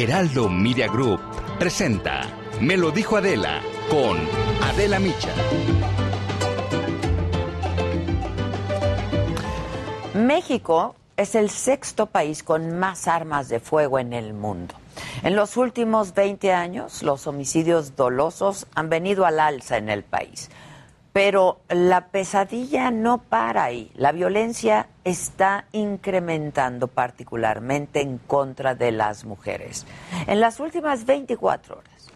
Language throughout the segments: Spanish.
Heraldo Media Group presenta Me lo dijo Adela con Adela Micha. México es el sexto país con más armas de fuego en el mundo. En los últimos 20 años, los homicidios dolosos han venido al alza en el país. Pero la pesadilla no para ahí. La violencia está incrementando particularmente en contra de las mujeres. En las últimas 24 horas,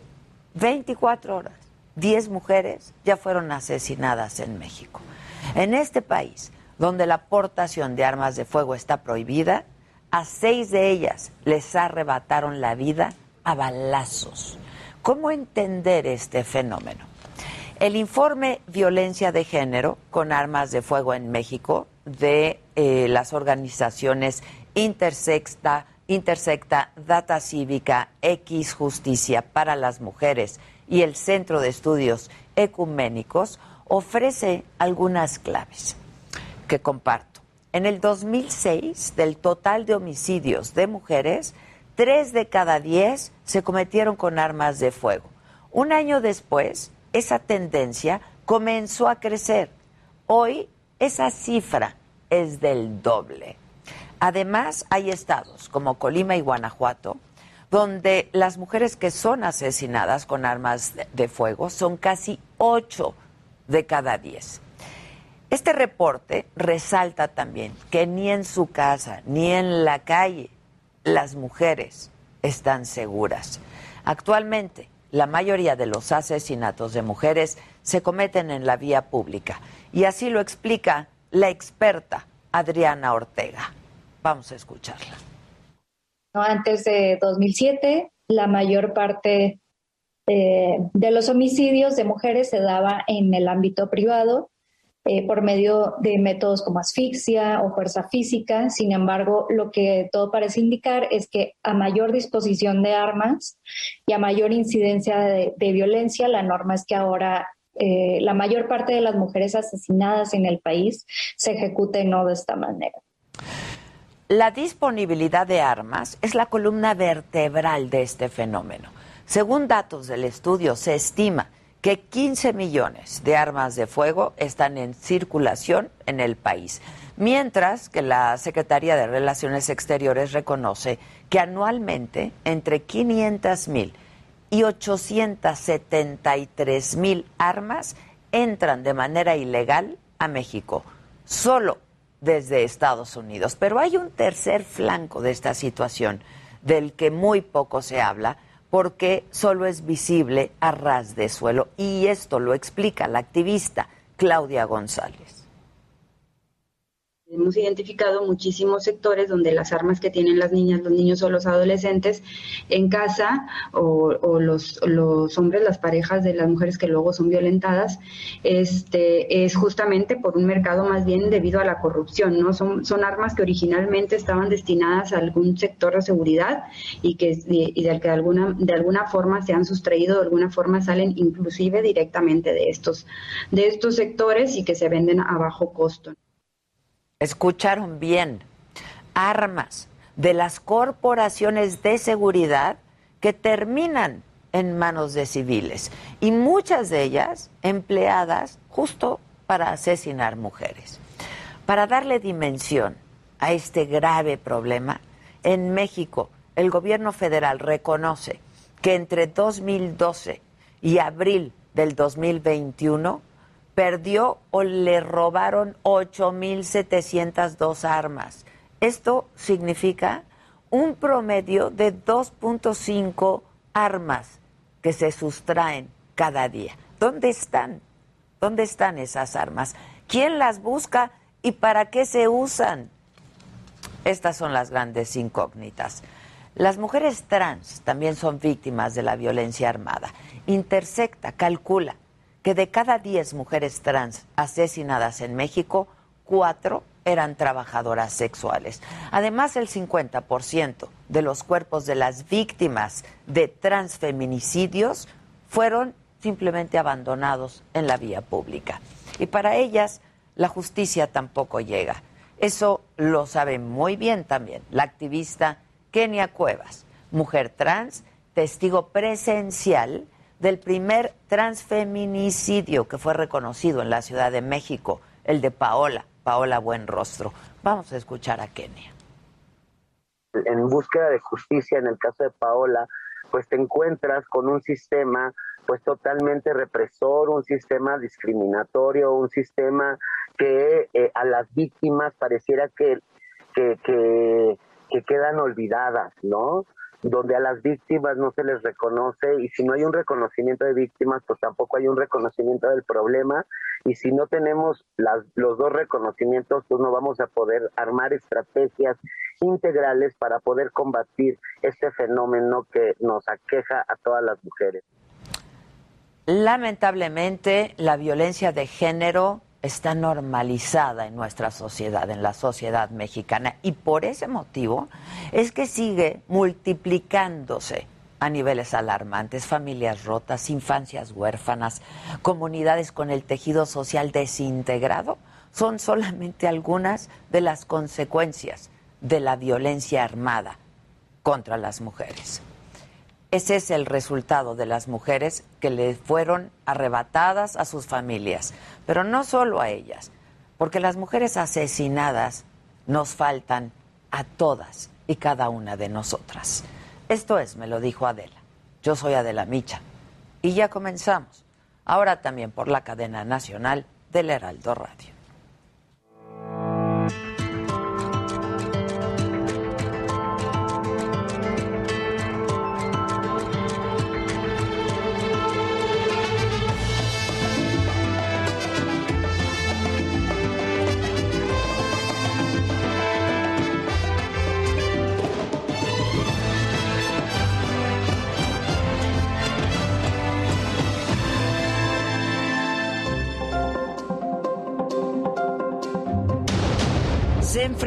24 horas, 10 mujeres ya fueron asesinadas en México. En este país, donde la aportación de armas de fuego está prohibida, a seis de ellas les arrebataron la vida a balazos. ¿Cómo entender este fenómeno? El informe Violencia de Género con armas de fuego en México de eh, las organizaciones Intersecta, Intersecta, Data Cívica, X Justicia para las Mujeres y el Centro de Estudios Ecuménicos ofrece algunas claves que comparto. En el 2006, del total de homicidios de mujeres, tres de cada diez se cometieron con armas de fuego. Un año después, esa tendencia comenzó a crecer. Hoy, esa cifra es del doble. Además, hay estados como Colima y Guanajuato, donde las mujeres que son asesinadas con armas de fuego son casi ocho de cada diez. Este reporte resalta también que ni en su casa ni en la calle las mujeres están seguras. Actualmente, la mayoría de los asesinatos de mujeres se cometen en la vía pública y así lo explica la experta Adriana Ortega. Vamos a escucharla. Antes de 2007, la mayor parte eh, de los homicidios de mujeres se daba en el ámbito privado eh, por medio de métodos como asfixia o fuerza física. Sin embargo, lo que todo parece indicar es que a mayor disposición de armas y a mayor incidencia de, violencia, la norma es que ahora eh, la mayor parte de las mujeres asesinadas en el país se ejecuten no de esta manera. La disponibilidad de armas es la columna vertebral de este fenómeno. Según datos del estudio, se estima que 15 millones de armas de fuego están en circulación en el país, mientras que la Secretaría de Relaciones Exteriores reconoce que anualmente entre 500 mil y 873 mil armas entran de manera ilegal a México, solo desde Estados Unidos. Pero hay un tercer flanco de esta situación del que muy poco se habla, porque solo es visible a ras de suelo. Y esto lo explica la activista Claudia González. Hemos identificado muchísimos sectores donde las armas que tienen las niñas, los niños o los adolescentes en casa o, los, los, hombres, las parejas de las mujeres que luego son violentadas, este, es justamente por un mercado más bien debido a la corrupción, ¿no? Son, son armas que originalmente estaban destinadas a algún sector de seguridad y que y del que de alguna, de alguna forma se han sustraído, de alguna forma salen inclusive directamente de estos, de estos sectores y que se venden a bajo costo. Escucharon bien, armas de las corporaciones de seguridad que terminan en manos de civiles y muchas de ellas empleadas justo para asesinar mujeres. Para darle dimensión a este grave problema, en México el gobierno federal reconoce que entre 2012 y abril del 2021 perdió o le robaron 8.702 armas. Esto significa un promedio de 2.5 armas que se sustraen cada día. ¿Dónde están? ¿Dónde están esas armas? ¿Quién las busca y para qué se usan? Estas son las grandes incógnitas. Las mujeres trans también son víctimas de la violencia armada. Intersecta, calcula que de cada 10 mujeres trans asesinadas en México, cuatro eran trabajadoras sexuales. Además, el 50% de los cuerpos de las víctimas de transfeminicidios fueron simplemente abandonados en la vía pública. Y para ellas, la justicia tampoco llega. Eso lo sabe muy bien también la activista Kenia Cuevas, mujer trans, testigo presencial del primer transfeminicidio que fue reconocido en la Ciudad de México, el de Paola, Paola Buenrostro. Vamos a escuchar a Kenia. En búsqueda de justicia, en el caso de Paola, pues te encuentras con un sistema pues totalmente represor, un sistema discriminatorio, un sistema que eh, a las víctimas pareciera que, que, que, que quedan olvidadas, ¿no? Donde a las víctimas no se les reconoce y si no hay un reconocimiento de víctimas, pues tampoco hay un reconocimiento del problema y si no tenemos las, los dos reconocimientos, pues no vamos a poder armar estrategias integrales para poder combatir este fenómeno que nos aqueja a todas las mujeres. Lamentablemente, la violencia de género está normalizada en nuestra sociedad, en la sociedad mexicana, y por ese motivo es que sigue multiplicándose a niveles alarmantes, familias rotas, infancias huérfanas, comunidades con el tejido social desintegrado, son solamente algunas de las consecuencias de la violencia armada contra las mujeres. Ese es el resultado de las mujeres que le fueron arrebatadas a sus familias, pero no solo a ellas, porque las mujeres asesinadas nos faltan a todas y cada una de nosotras. Esto es, me lo dijo Adela. Yo soy Adela Micha. Y ya comenzamos. Ahora también por la cadena nacional del Heraldo Radio.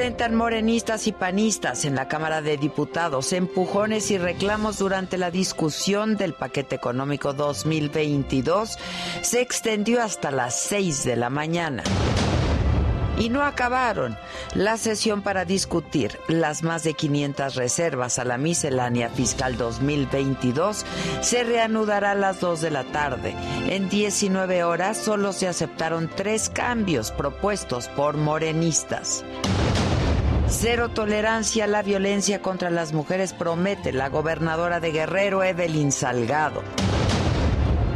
Enfrentan morenistas y panistas en la Cámara de Diputados, empujones y reclamos durante la discusión del paquete económico 2022 se extendió hasta las 6 de la mañana. Y no acabaron la sesión para discutir las más de 500 reservas a la miscelánea fiscal 2022 se reanudará a las 2 de la tarde. En 19 horas solo se aceptaron tres cambios propuestos por morenistas. Cero tolerancia a la violencia contra las mujeres promete la gobernadora de Guerrero, Evelyn Salgado.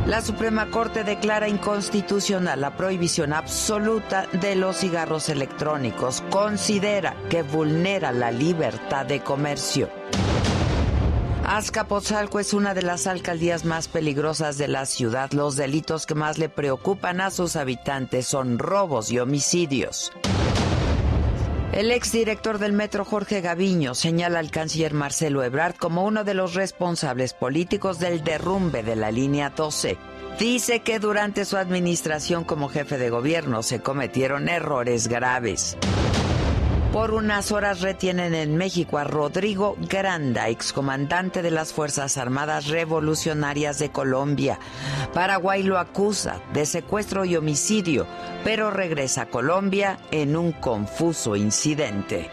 La Suprema Corte declara inconstitucional la prohibición absoluta de los cigarros electrónicos. Considera que vulnera la libertad de comercio. Azcapotzalco es una de las alcaldías más peligrosas de la ciudad. Los delitos que más le preocupan a sus habitantes son robos y homicidios. El exdirector del Metro, Jorge Gaviño, señala al canciller Marcelo Ebrard como uno de los responsables políticos del derrumbe de la línea 12. Dice que durante su administración como jefe de gobierno se cometieron errores graves. Por unas horas retienen en México a Rodrigo Granda, excomandante de las Fuerzas Armadas Revolucionarias de Colombia. Paraguay lo acusa de secuestro y homicidio, pero regresa a Colombia en un confuso incidente.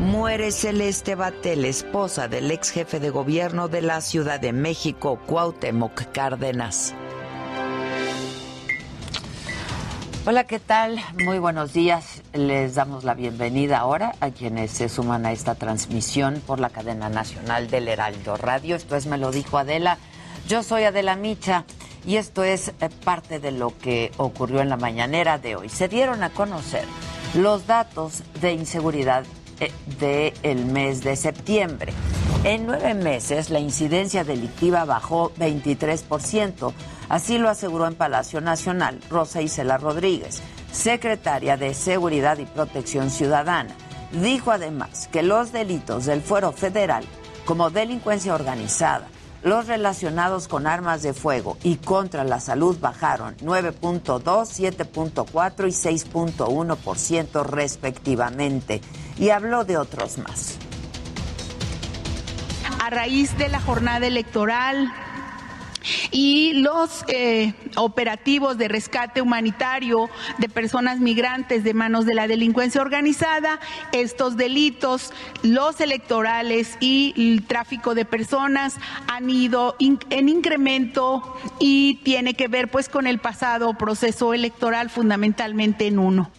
Muere Celeste Batel, esposa del ex jefe de gobierno de la Ciudad de México, Cuauhtémoc Cárdenas. Hola, ¿qué tal? Muy buenos días. Les damos la bienvenida ahora a quienes se suman a esta transmisión por la cadena nacional del Heraldo Radio. Esto es Me lo dijo Adela. Yo soy Adela Micha y esto es eh, parte de lo que ocurrió en la mañanera de hoy. Se dieron a conocer los datos de inseguridad del mes de septiembre. En nueve meses, la incidencia delictiva bajó 23%. Así lo aseguró en Palacio Nacional Rosa Isela Rodríguez, secretaria de Seguridad y Protección Ciudadana. Dijo además que los delitos del fuero federal, como delincuencia organizada, los relacionados con armas de fuego y contra la salud bajaron 9.2, 7.4 y 6.1% respectivamente. Y habló de otros más. A raíz de la jornada electoral y los eh, operativos de rescate humanitario de personas migrantes de manos de la delincuencia organizada, estos delitos, los electorales y el tráfico de personas han ido en incremento y tiene que ver pues con el pasado proceso electoral fundamentalmente en uno.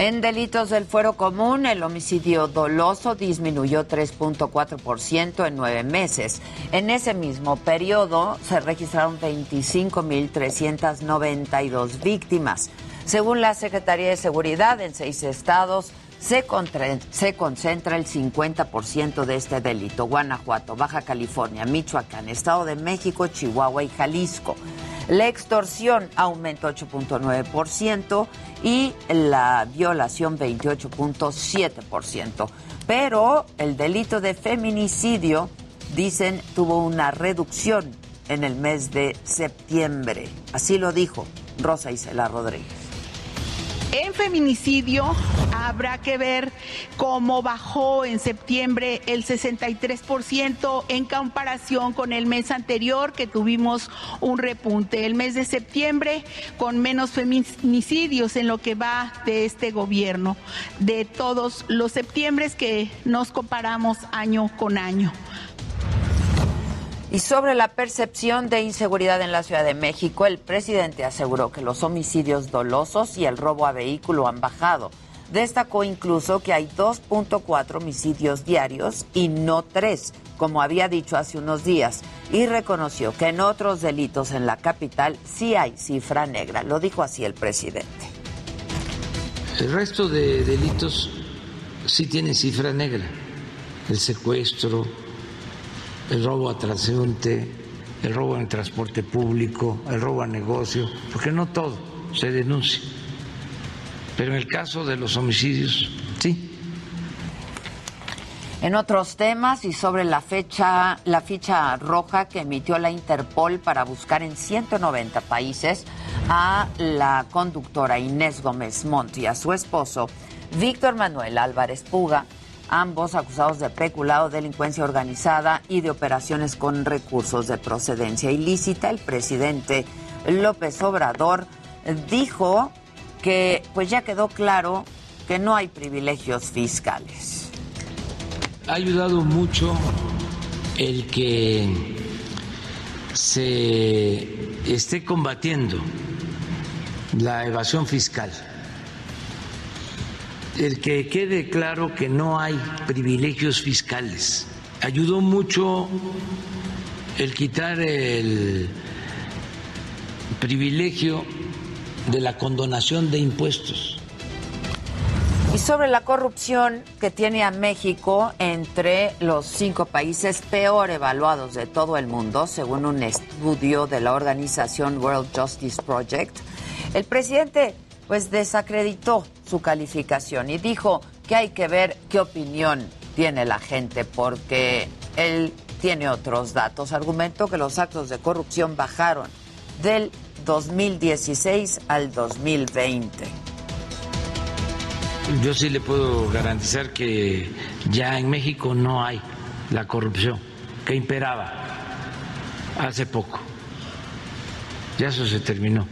En delitos del fuero común, el homicidio doloso disminuyó 3.4% en nueve meses. En ese mismo periodo se registraron 25.392 víctimas. Según la Secretaría de Seguridad, en seis estados se, se concentra el 50% de este delito. Guanajuato, Baja California, Michoacán, Estado de México, Chihuahua y Jalisco. La extorsión aumentó 8.9% y la violación 28.7%. Pero el delito de feminicidio, dicen, tuvo una reducción en el mes de septiembre. Así lo dijo Rosa Isela Rodríguez. En feminicidio habrá que ver cómo bajó en septiembre el 63% en comparación con el mes anterior que tuvimos un repunte. El mes de septiembre con menos feminicidios en lo que va de este gobierno, de todos los septiembres que nos comparamos año con año. Y sobre la percepción de inseguridad en la Ciudad de México, el presidente aseguró que los homicidios dolosos y el robo a vehículo han bajado. Destacó incluso que hay 2.4 homicidios diarios y no tres, como había dicho hace unos días, y reconoció que en otros delitos en la capital sí hay cifra negra. Lo dijo así el presidente. El resto de delitos sí tienen cifra negra. El secuestro, el robo a transeúnte, el robo en el transporte público, el robo a negocio, porque no todo se denuncia. Pero en el caso de los homicidios, sí. En otros temas y sobre la fecha, la ficha roja que emitió la Interpol para buscar en 190 países a la conductora Inés Gómez Montt y a su esposo Víctor Manuel Álvarez Puga, ambos acusados de peculado, delincuencia organizada y de operaciones con recursos de procedencia ilícita. El presidente López Obrador dijo que pues ya quedó claro que no hay privilegios fiscales. Ha ayudado mucho el que se esté combatiendo la evasión fiscal el que quede claro que no hay privilegios fiscales. Ayudó mucho el quitar el privilegio de la condonación de impuestos. Y sobre la corrupción que tiene a México entre los cinco países peor evaluados de todo el mundo, según un estudio de la organización World Justice Project, el presidente pues desacreditó su calificación y dijo que hay que ver qué opinión tiene la gente porque él tiene otros datos. Argumentó que los actos de corrupción bajaron del 2016 al 2020. Yo sí le puedo garantizar que ya en México no hay la corrupción que imperaba hace poco. Ya eso se terminó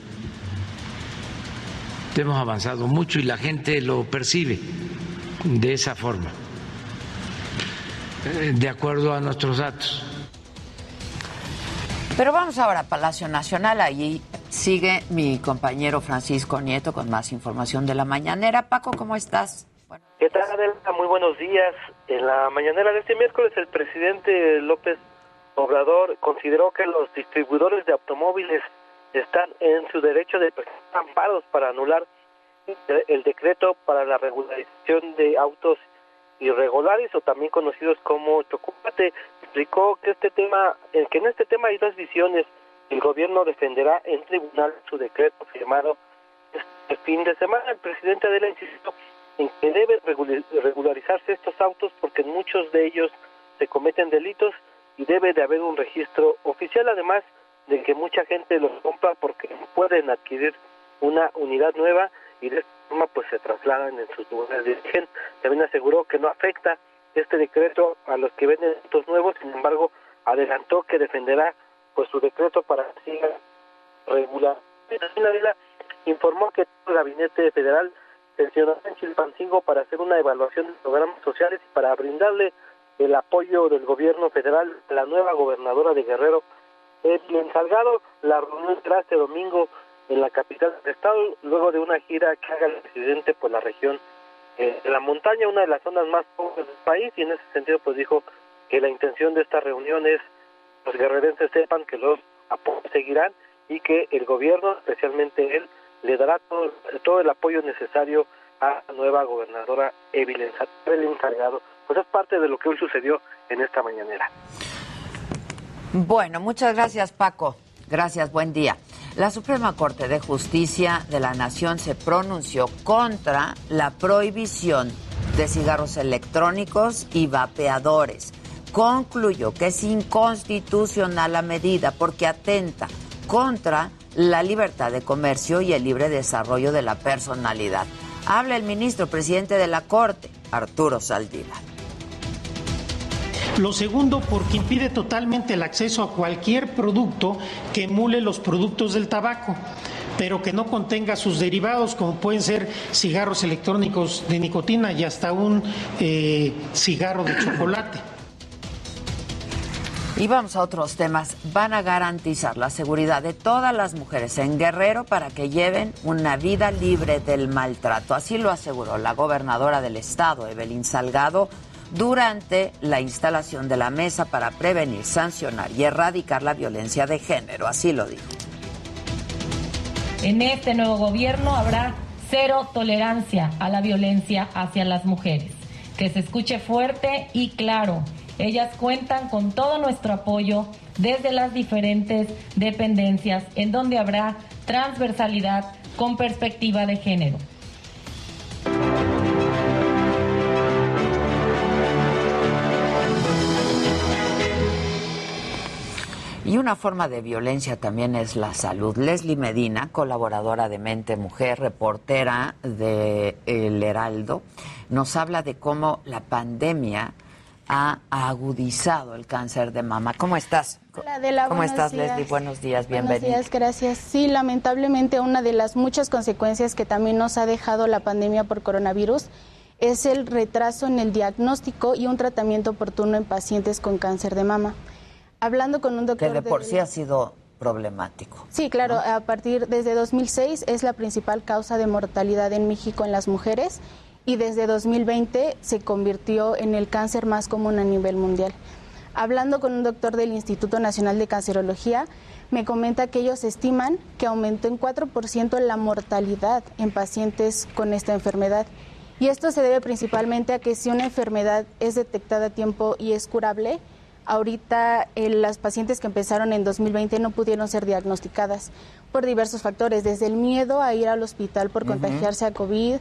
hemos avanzado mucho y la gente lo percibe de esa forma, eh, de acuerdo a nuestros datos. Pero vamos ahora a Palacio Nacional, allí sigue mi compañero Francisco Nieto con más información de la mañanera. Paco, ¿cómo estás? ¿Qué tal, Adelta? Muy buenos días. En la mañanera de este miércoles, el presidente López Obrador consideró que los distribuidores de automóviles están en su derecho de presentar amparos para anular el decreto para la regularización de autos irregulares o también conocidos como chocopate explicó que este tema eh, que en este tema hay dos visiones. El gobierno defenderá en tribunal su decreto firmado este fin de semana. El presidente de la insistió en que deben regularizarse estos autos porque en muchos de ellos se cometen delitos y debe de haber un registro oficial. Además de que mucha gente los compra porque pueden adquirir una unidad nueva y de esta forma pues se trasladan en sus lugares de origen. También aseguró que no afecta este decreto a los que venden autos nuevos, sin embargo adelantó que defenderá pues su decreto para que siga regular. informó que el gabinete federal sesionará en Chilpancingo para hacer una evaluación de programas sociales y para brindarle el apoyo del gobierno federal a la nueva gobernadora de Guerrero, Evelyn Salgado. La reunión será este domingo en la capital del estado, luego de una gira que haga el presidente por la región eh, de la montaña, una de las zonas más pobres del país, y en ese sentido pues dijo que la intención de esta reunión es los guerrerenses sepan que los seguirán y que el gobierno, especialmente él, le dará todo, todo el apoyo necesario a la nueva gobernadora Evelyn Salgado. Pues es parte de lo que hoy sucedió en esta mañanera. Bueno, muchas gracias Paco. Gracias, buen día. La Suprema Corte de Justicia de la Nación se pronunció contra la prohibición de cigarros electrónicos y vapeadores. Concluyó que es inconstitucional la medida porque atenta contra la libertad de comercio y el libre desarrollo de la personalidad. Habla el ministro presidente de la Corte, Arturo Saldívar. Lo segundo, porque impide totalmente el acceso a cualquier producto que emule los productos del tabaco pero que no contenga sus derivados, como pueden ser cigarros electrónicos de nicotina y hasta un eh, cigarro de chocolate. Y vamos a otros temas. Van a garantizar la seguridad de todas las mujeres en Guerrero para que lleven una vida libre del maltrato. Así lo aseguró la gobernadora del estado, Evelyn Salgado, durante la instalación de la mesa para prevenir, sancionar y erradicar la violencia de género. Así lo dijo. En este nuevo gobierno habrá cero tolerancia a la violencia hacia las mujeres. Que se escuche fuerte y claro ellas cuentan con todo nuestro apoyo desde las diferentes dependencias en donde habrá transversalidad con perspectiva de género. Y una forma de violencia también es la salud. Leslie Medina, colaboradora de Mente Mujer, reportera de El Heraldo, nos habla de cómo la pandemia ha agudizado el cáncer de mama. ¿Cómo estás? Hola, ¿Cómo estás, Leslie? Buenos días, bienvenida. Buenos días, gracias. Sí, lamentablemente una de las muchas consecuencias que también nos ha dejado la pandemia por coronavirus es el retraso en el diagnóstico y un tratamiento oportuno en pacientes con cáncer de mama. Hablando con un doctor... Que de por sí ha sido problemático. Sí, claro, a partir desde 2006 es la principal causa de mortalidad en México en las mujeres y desde 2020 se convirtió en el cáncer más común a nivel mundial. Hablando con un doctor del Instituto Nacional de Cancerología, me comenta que ellos estiman que aumentó en 4% la mortalidad en pacientes con esta enfermedad. Y esto se debe principalmente a que si una enfermedad es detectada a tiempo y es curable, ahorita eh, las pacientes que empezaron en 2020 no pudieron ser diagnosticadas por diversos factores, desde el miedo a ir al hospital por contagiarse a COVID,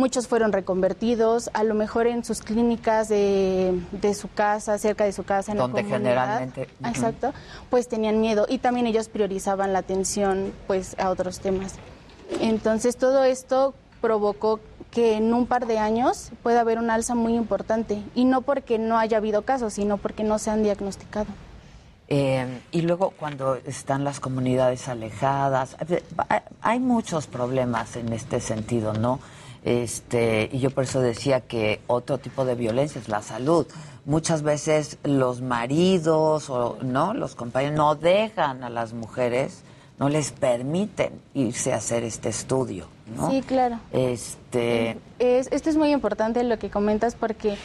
Muchos fueron reconvertidos, a lo mejor en sus clínicas de, su casa, cerca de su casa, en Donde la generalmente. Exacto, pues tenían miedo y también ellos priorizaban la atención pues a otros temas. Entonces todo esto provocó que en un par de años pueda haber un alza muy importante y no porque no haya habido casos, sino porque no se han diagnosticado. Eh, y luego cuando están las comunidades alejadas, eh, hay muchos problemas en este sentido, ¿no? Este, y yo por eso decía que otro tipo de violencia es la salud. Muchas veces los maridos o no, los compañeros no dejan a las mujeres, no les permiten irse a hacer este estudio, ¿no? Sí, claro. Este esto es muy importante lo que comentas porque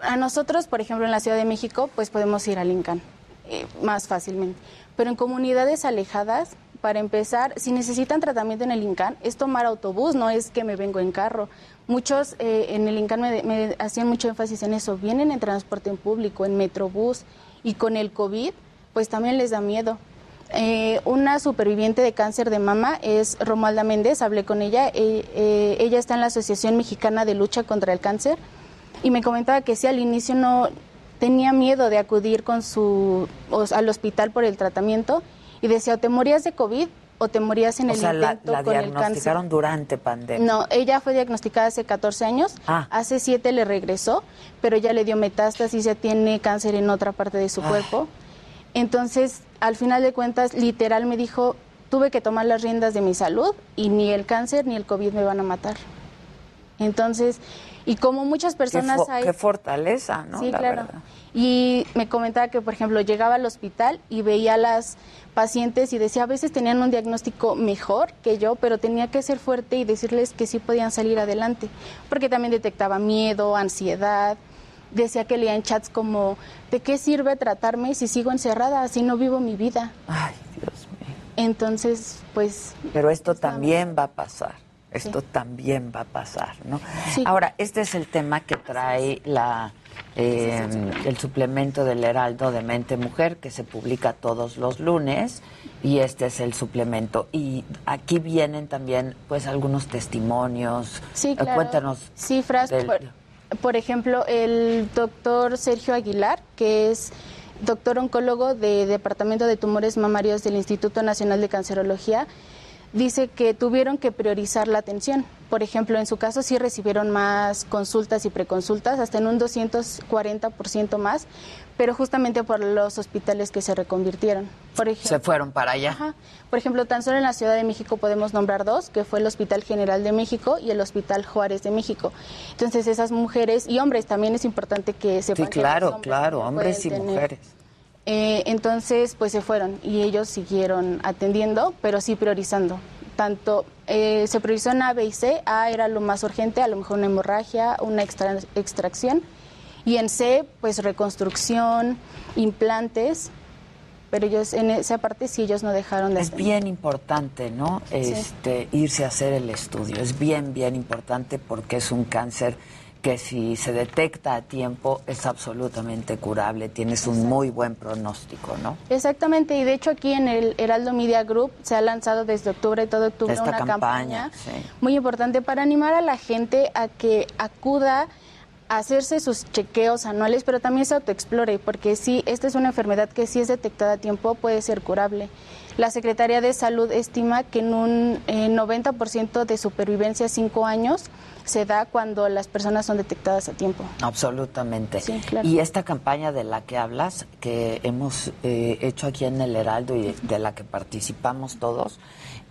a nosotros, por ejemplo, en la Ciudad de México, pues podemos ir al INCAN eh, más fácilmente, pero en comunidades alejadas para empezar, si necesitan tratamiento en el INCAN, es tomar autobús, no es que me vengo en carro. Muchos eh, en el INCAN me, hacían mucho énfasis en eso, vienen en transporte en público, en metrobús, y con el COVID, pues también les da miedo. Eh, una superviviente de cáncer de mama es Romualda Méndez, hablé con ella, eh, ella está en la Asociación Mexicana de Lucha contra el Cáncer y me comentaba que sí, al inicio no tenía miedo de acudir con su, al hospital por el tratamiento y decía, o te morías de COVID o te morías en el intento la, la con el cáncer. durante pandemia. No, ella fue diagnosticada hace 14 años, ah. hace 7 le regresó, pero ya le dio metástasis, ya tiene cáncer en otra parte de su cuerpo. Entonces, al final de cuentas, literal me dijo, tuve que tomar las riendas de mi salud y ni el cáncer ni el COVID me van a matar. Entonces, y como muchas personas qué, hay... qué fortaleza, ¿no? Sí, La claro. verdad. Y me comentaba que, por ejemplo, llegaba al hospital y veía a las pacientes y decía, a veces tenían un diagnóstico mejor que yo, pero tenía que ser fuerte y decirles que sí podían salir adelante, porque también detectaba miedo, ansiedad. Decía que leían chats como, ¿de qué sirve tratarme si sigo encerrada, si no vivo mi vida? Ay, Dios mío. Entonces, pues... Pero esto también va a pasar. Esto también va a pasar, ¿no? Sí. Ahora, este es el tema que trae la eh, el suplemento del Heraldo de Mente Mujer que se publica todos los lunes y este es el suplemento y aquí vienen también pues algunos testimonios. Sí, Eh, claro. Cuéntanos. Cifras, del- por, por ejemplo, el doctor Sergio Aguilar, que es doctor oncólogo de Departamento de Tumores Mamarios del Instituto Nacional de Cancerología, dice que tuvieron que priorizar la atención. Por ejemplo, en su caso sí recibieron más consultas y preconsultas, hasta en un 240% más, pero justamente por los hospitales que se reconvirtieron. Por ejemplo, Se fueron para allá. Ajá. Por ejemplo, tan solo en la Ciudad de México podemos nombrar dos, que fue el Hospital General de México y el Hospital Juárez de México. Entonces, esas mujeres y hombres también es importante que Sí, sepan que claro, hombres claro, hombres y tener. mujeres. Eh, entonces, pues se fueron y ellos siguieron atendiendo, pero sí priorizando. Tanto eh, se priorizó en A, B y C. A era lo más urgente, a lo mejor una hemorragia, una extra- extracción. Y en C, pues reconstrucción, implantes. Pero ellos, en esa parte sí, ellos no dejaron de Es bien importante, ¿no? Este, irse a hacer el estudio. Es bien, bien importante porque es un cáncer que si se detecta a tiempo es absolutamente curable. Tienes un muy buen pronóstico, ¿no? Exactamente, y de hecho aquí en el Heraldo Media Group se ha lanzado desde octubre, todo octubre, Esta una campaña, campaña, sí. muy importante para animar a la gente a que acuda hacerse sus chequeos anuales, pero también se autoexplore, porque sí, esta es una enfermedad que si es detectada a tiempo puede ser curable. La Secretaría de Salud estima que en un eh, 90% de supervivencia a 5 años se da cuando las personas son detectadas a tiempo. Absolutamente. Sí, claro. Y esta campaña de la que hablas, que hemos eh, hecho aquí en el Heraldo y de, de la que participamos todos,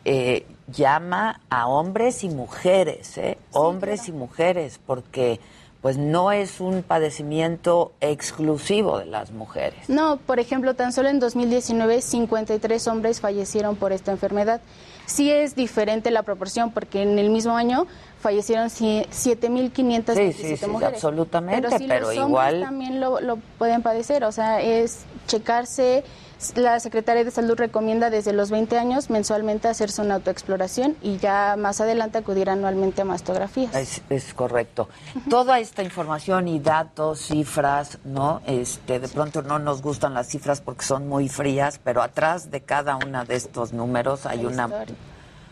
eh, llama a hombres y mujeres, ¿eh? hombres y mujeres, porque pues no es un padecimiento exclusivo de las mujeres. No, por ejemplo, tan solo en 2019 53 hombres fallecieron por esta enfermedad. Sí es diferente la proporción porque en el mismo año fallecieron sie- 7.527 Sí, sí, sí, mujeres. absolutamente, pero, sí pero los igual- hombres también lo, lo pueden padecer, o sea, es checarse. La Secretaría de Salud recomienda desde los 20 años mensualmente hacerse una autoexploración y ya más adelante acudir anualmente a mastografías. Es, es correcto. Toda esta información y datos, cifras, ¿no? Este, de pronto no nos gustan las cifras porque son muy frías, pero atrás de cada una de estos números hay una,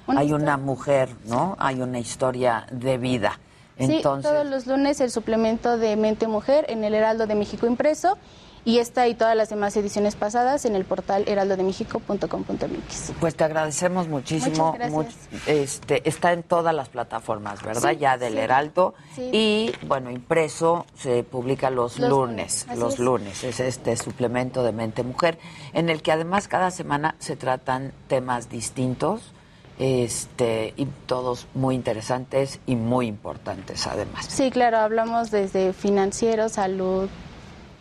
hay historia. una mujer, ¿no? Hay una historia de vida. Entonces, Sí, todos los lunes el suplemento de Mente Mujer en el Heraldo de México impreso y esta y todas las demás ediciones pasadas en el portal heraldodemexico.com.mx. pues te agradecemos muchísimo. Much- este, está en todas las plataformas, ¿verdad? Sí, ya del sí. Heraldo. Sí. Y, bueno, impreso se publica los, Los lunes. Los es. lunes. Es este suplemento de Mente Mujer, en el que además cada semana se tratan temas distintos. Este, y todos muy interesantes y muy importantes además. Sí, claro, hablamos desde financiero, salud,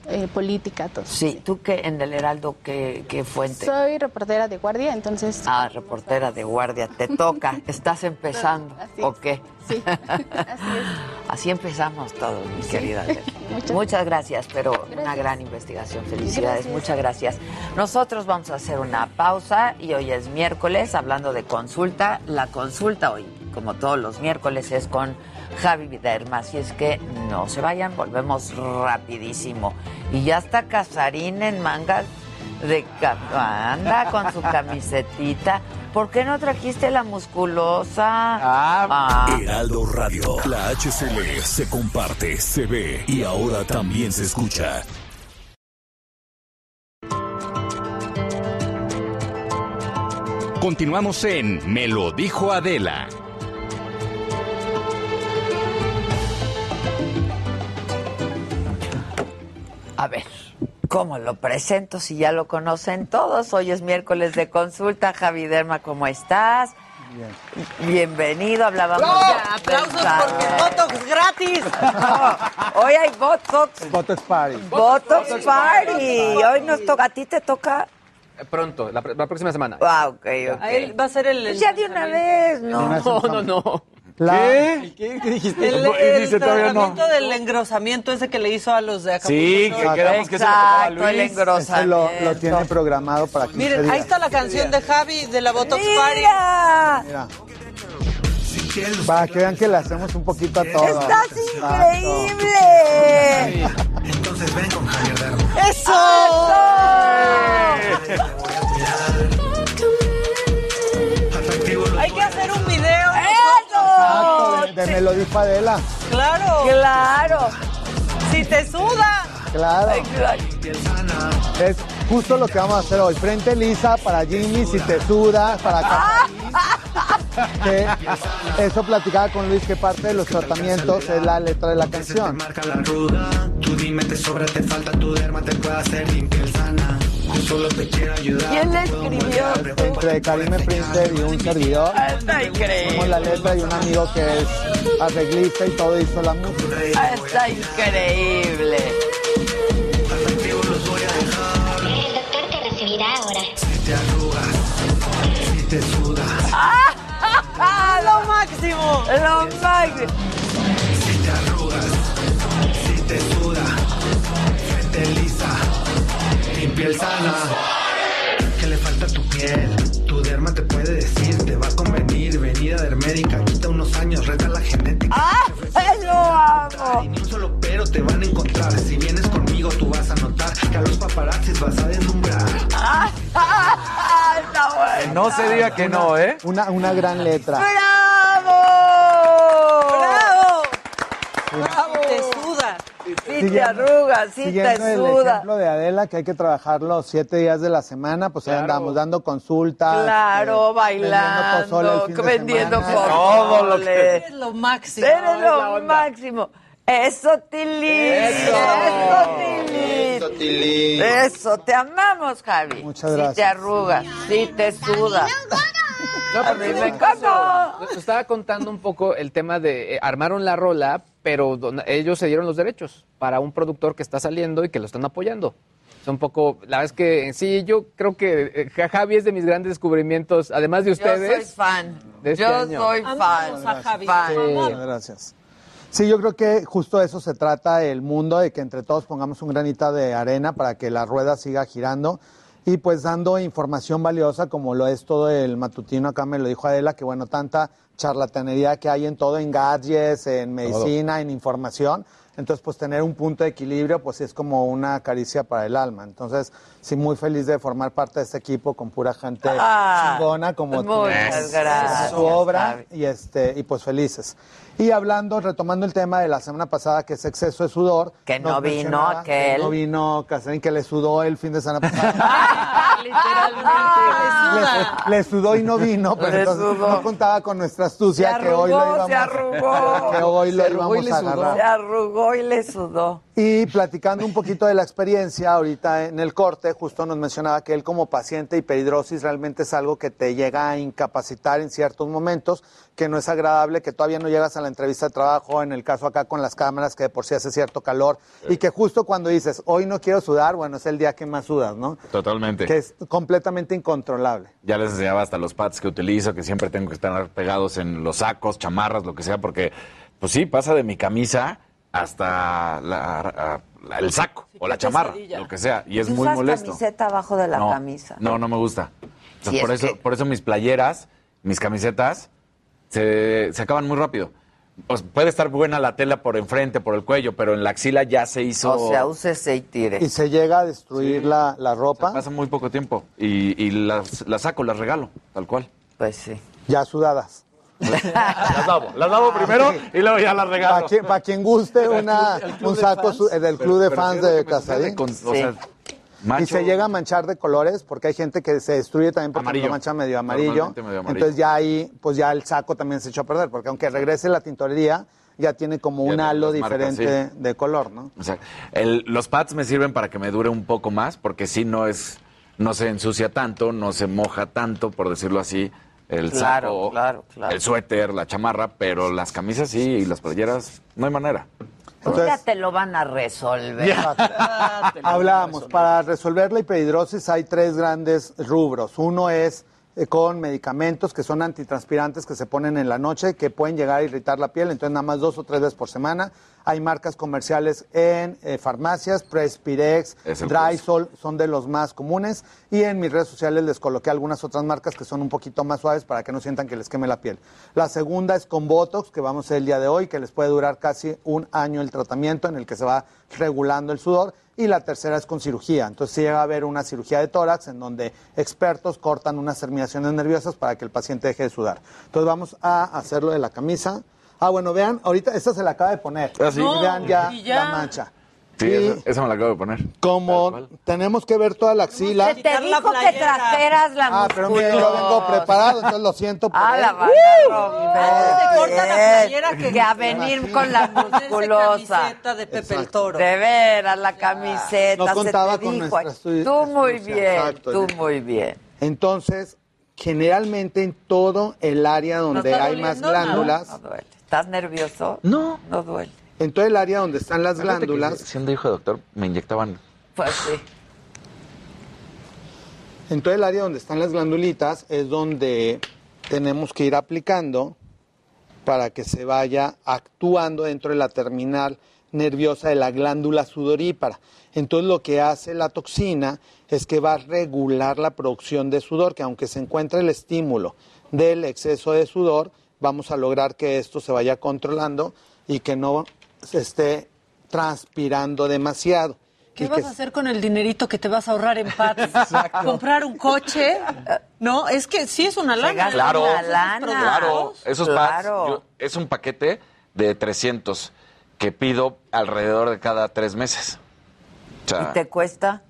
eh, política, todo. Sí, tú que en el Heraldo, ¿qué, qué fuente? Soy reportera de guardia, entonces... Ah, reportera de guardia, te toca, estás empezando, Así. ¿o qué? Sí, así es. Así empezamos todos, mi querida. Adela. Muchas- Muchas gracias, pero una gran investigación. Felicidades, Gracias. muchas gracias. Nosotros vamos a hacer una pausa y hoy es miércoles, hablando de consulta. La consulta hoy, como todos los miércoles, es con Javi Viderma, así es que no se vayan, volvemos rapidísimo. Y ya está Casarín en mangas de anda con su camisetita. ¿Por qué no trajiste la musculosa? Ah. Heraldo Radio. La HCL se comparte, se ve y ahora también se escucha. Continuamos en Me lo dijo Adela. A ver, ¿Cómo lo presento si ya lo conocen todos? Hoy es miércoles de consulta. Javi Derma, ¿cómo estás? Bienvenido, hablábamos ¡No! de ¡Aplausos porque Botox gratis! No, hoy hay Botox. Botox Party. Botox Party. Hoy nos toca, a ti te toca. Eh, Pronto, la, pr- la próxima semana. Ah, ok, ok. Ahí va a ser el. Pues ya de una vez, ¿no? No, no, no. La- ¿Qué? ¿Qué? ¿Qué dijiste? El, el dice, todavía no. tratamiento del engrosamiento ese que le hizo a los de Acapulco. Sí, que quedamos que se lo Exacto, el Luis. Ese lo, engrosamiento. lo tiene programado para 15 Miren, ahí está la canción de Javi de la Botox Party. ¡Mira! Mira. Para que vean que le hacemos un poquito a todo. ¡Estás increíble! ¡Eso! Exacto, de, de me lo dijo Adela. Claro. ¡Claro! Si te suda. Claro. Es justo lo que vamos a hacer hoy. Frente lisa para Jimmy, si te suda, para Catalina. Que eso platicaba con Luis que parte de los tratamientos es la letra de la canción. marca la ruda. Tú dime, te sobra, te falta tu derma, te puede hacer limpia sana. Yo solo te quiero ayudar. ¿Quién le escribió? Entre Karime Printer y un servidor. Está increíble. Somos la letra y un amigo que es arreglista y todo hizo la música. Está increíble. El doctor te recibirá ahora. Te arrugas, si te sudas, ¡Ah, ¡Lo máximo! lo máximo! si te arrugas, sin piel sana. ¿Qué le falta a tu piel? Tu derma te puede decir, te va a convenir. Venida dermédica, quita unos años, reta la genética. ¡Ah, lo amo! Y ni un solo pero te van a encontrar. Si vienes conmigo, tú vas a notar que a los paparazzis vas a deslumbrar. ¡Ah, está bueno! No se diga que no, ¿eh? Una, una gran letra. ¡Bravo! ¡Bravo! Te suda. Sí te arrugas, sí te Siguiendo el suda. ejemplo de Adela, que hay que trabajar los siete días de la semana, pues ahí Claro. andamos dando consultas. Claro, eh, bailando, vendiendo pozole. Todo lo pozole. Eres lo máximo. Eres lo máximo. Eso, Tilín. Eso. Eso, Tilín. Eso, te amamos, Javi. Muchas Si te gracias. arrugas, si te suda. No, A pero me encanta. nos estaba contando un poco el tema de eh, armaron la rola, pero don- ellos se dieron los derechos para un productor que está saliendo y que lo están apoyando. Es un poco, la verdad es que sí, yo creo que eh, Javi es de mis grandes descubrimientos, además de Yo soy ustedes. fan. de este Yo año. soy fan. a Javi. Fan. Gracias. Sí, yo creo que justo de eso se trata el mundo, de que entre todos pongamos un granito de arena para que la rueda siga girando y pues dando información valiosa como lo es todo el matutino, acá me lo dijo Adela, que bueno, tanta charlatanería que hay en todo, en gadgets, en medicina, en información. Entonces, pues tener un punto de equilibrio, pues es como una caricia para el alma. Entonces, sí, muy feliz de formar parte de este equipo con pura gente Ah, chingona como tú. muchas gracias, Su obra y este y pues felices. Y hablando, retomando el tema de la semana pasada, que es exceso de sudor. Que no vino aquel. Que no vino Casarín, que le sudó el fin de semana pasada. Literalmente. le, le sudó y no vino, pero Le entonces sudó. no contaba con nuestra astucia que hoy lo íbamos, se arrugó. que hoy lo Se arrugó y íbamos le a sudó. agarrar. Se arrugó y le sudó. Y platicando un poquito de la experiencia, ahorita en el corte, justo nos mencionaba que él como paciente hiperhidrosis realmente es algo que te llega a incapacitar en ciertos momentos, que no es agradable, que todavía no llegas a la entrevista de trabajo, en el caso acá con las cámaras, que de por sí hace cierto calor, y que justo cuando dices, hoy no quiero sudar, bueno, es el día que más sudas, ¿no? Totalmente. Que es completamente incontrolable. Ya les enseñaba hasta los pads que utilizo, que siempre tengo que estar pegados en los sacos, chamarras, lo que sea, porque, pues sí, pasa de mi camisa hasta la- la- el saco o la chamarra, pesadilla. lo que sea, y es ¿Tú muy molesto. camiseta abajo de la no, camisa? No, no me gusta. Sí, por, es eso, que- por eso mis playeras, mis camisetas, se, se acaban muy rápido. O sea, puede estar buena la tela por enfrente, por el cuello, pero en la axila ya se hizo... O sea, úsese y tire. Y se llega a destruir la, la ropa. Pasa muy poco tiempo. Y, y las, las saco, las regalo, tal cual. Pues sí. Ya sudadas. Las lavo, las lavo primero y luego ya las regalo. Para quien, pa' quien guste una, un saco su- eh, del Pero- club de pero fans ¿qué es lo de Casarín. con- o sea, Y se llega a manchar de colores porque hay gente que se destruye también porque Amarillo. lo mancha medio amarillo. Normalmente medio amarillo. Entonces ya ahí, pues ya el saco también se echó a perder porque aunque regrese la tintorería, ya tiene como Ya un halo marcas, diferente sí. de color, ¿no? O sea, el- los pads me sirven para que me dure un poco más, porque si no es, no se ensucia tanto, no se moja tanto, por decirlo así, el Claro, saco, claro, claro. el suéter, la chamarra, pero las camisas sí y las playeras no hay manera. Pues ya te lo van a resolver. Hablábamos, para resolver la hiperhidrosis hay tres grandes rubros. Uno es con medicamentos que son antitranspirantes que se ponen en la noche, que pueden llegar a irritar la piel, entonces nada más dos o tres veces por semana. Hay marcas comerciales en eh, farmacias, Prespirex, Drysol, son de los más comunes. Y en mis redes sociales les coloqué algunas otras marcas que son un poquito más suaves para que no sientan que les queme la piel. La segunda es con Botox, que vamos a hacer el día de hoy, que les puede durar casi un año el tratamiento en el que se va regulando el sudor. Y la tercera es con cirugía. Entonces, llega a haber una cirugía de tórax en donde expertos cortan unas terminaciones nerviosas para que el paciente deje de sudar. Entonces, vamos a hacerlo de la camisa. Ah, bueno, vean, ahorita esta se la acaba de poner. Ah, sí. Y No, vean ya. la mancha. Sí, esa, esa me la acabo de poner. como tenemos que ver toda la axila. Te dijo que trajeras la Ah, pero miren, yo vengo preparado, entonces lo siento por Ah, él. la a Se corta la romper. playera que- Que a venir con la musculosa. camiseta de Pepe el Toro. De veras, la camiseta. No se contaba te con dijo. nuestra Tú muy bien, exacto. tú muy bien. Entonces, generalmente en todo el área donde hay más glándulas, No, no duele. ¿Estás nervioso? No. No duele. En todo el área donde están las Fíjate que glándulas, Siendo hijo de doctor, me inyectaban. Pues sí. en todo el área donde están las glandulitas es donde tenemos que ir aplicando para que se vaya actuando dentro de la terminal nerviosa de la glándula sudorípara. Entonces lo que hace la toxina es que va a regular la producción de sudor, que aunque se encuentre el estímulo del exceso de sudor, vamos a lograr que esto se vaya controlando y que no se esté transpirando demasiado. ¿Qué vas que a hacer con el dinerito que te vas a ahorrar en pads? ¿Comprar un coche? No, es que sí es una lana. Claro, claro. Esos Claro. pads, yo- es un paquete de 300 que pido alrededor de cada tres meses. O sea, ¿Y te cuesta?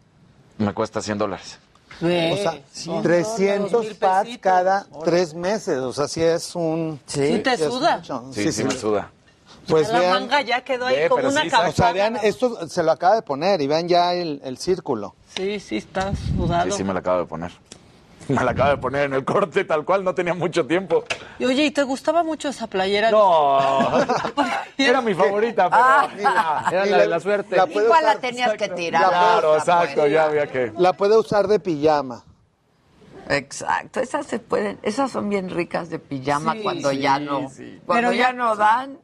me cuesta 100 dólares. O sea, 300 pads cada tres meses. O sea, sí es un... Sí te suda. Sí, sí, me suda. Pues la vean, manga ya quedó ahí Ve, como una sí, cabeza. o sea, vean, esto se lo acaba de poner y vean ya el, el círculo. Sí, sí, está sudado. Sí, sí, me la acabo de poner. Me la acabo de poner en el corte, tal cual, no tenía mucho tiempo. Y oye, ¿y te gustaba mucho esa playera? No, era mi favorita, pero Ah. mira, Era Y la la- de la suerte. la Igual la usar- tenías que tirar. Claro, exacto, pues. ya había que. La puede usar de pijama. Exacto, esas se pueden, esas son bien ricas de pijama Sí, cuando sí, ya no, sí. cuando Pero ya, ya- no dan.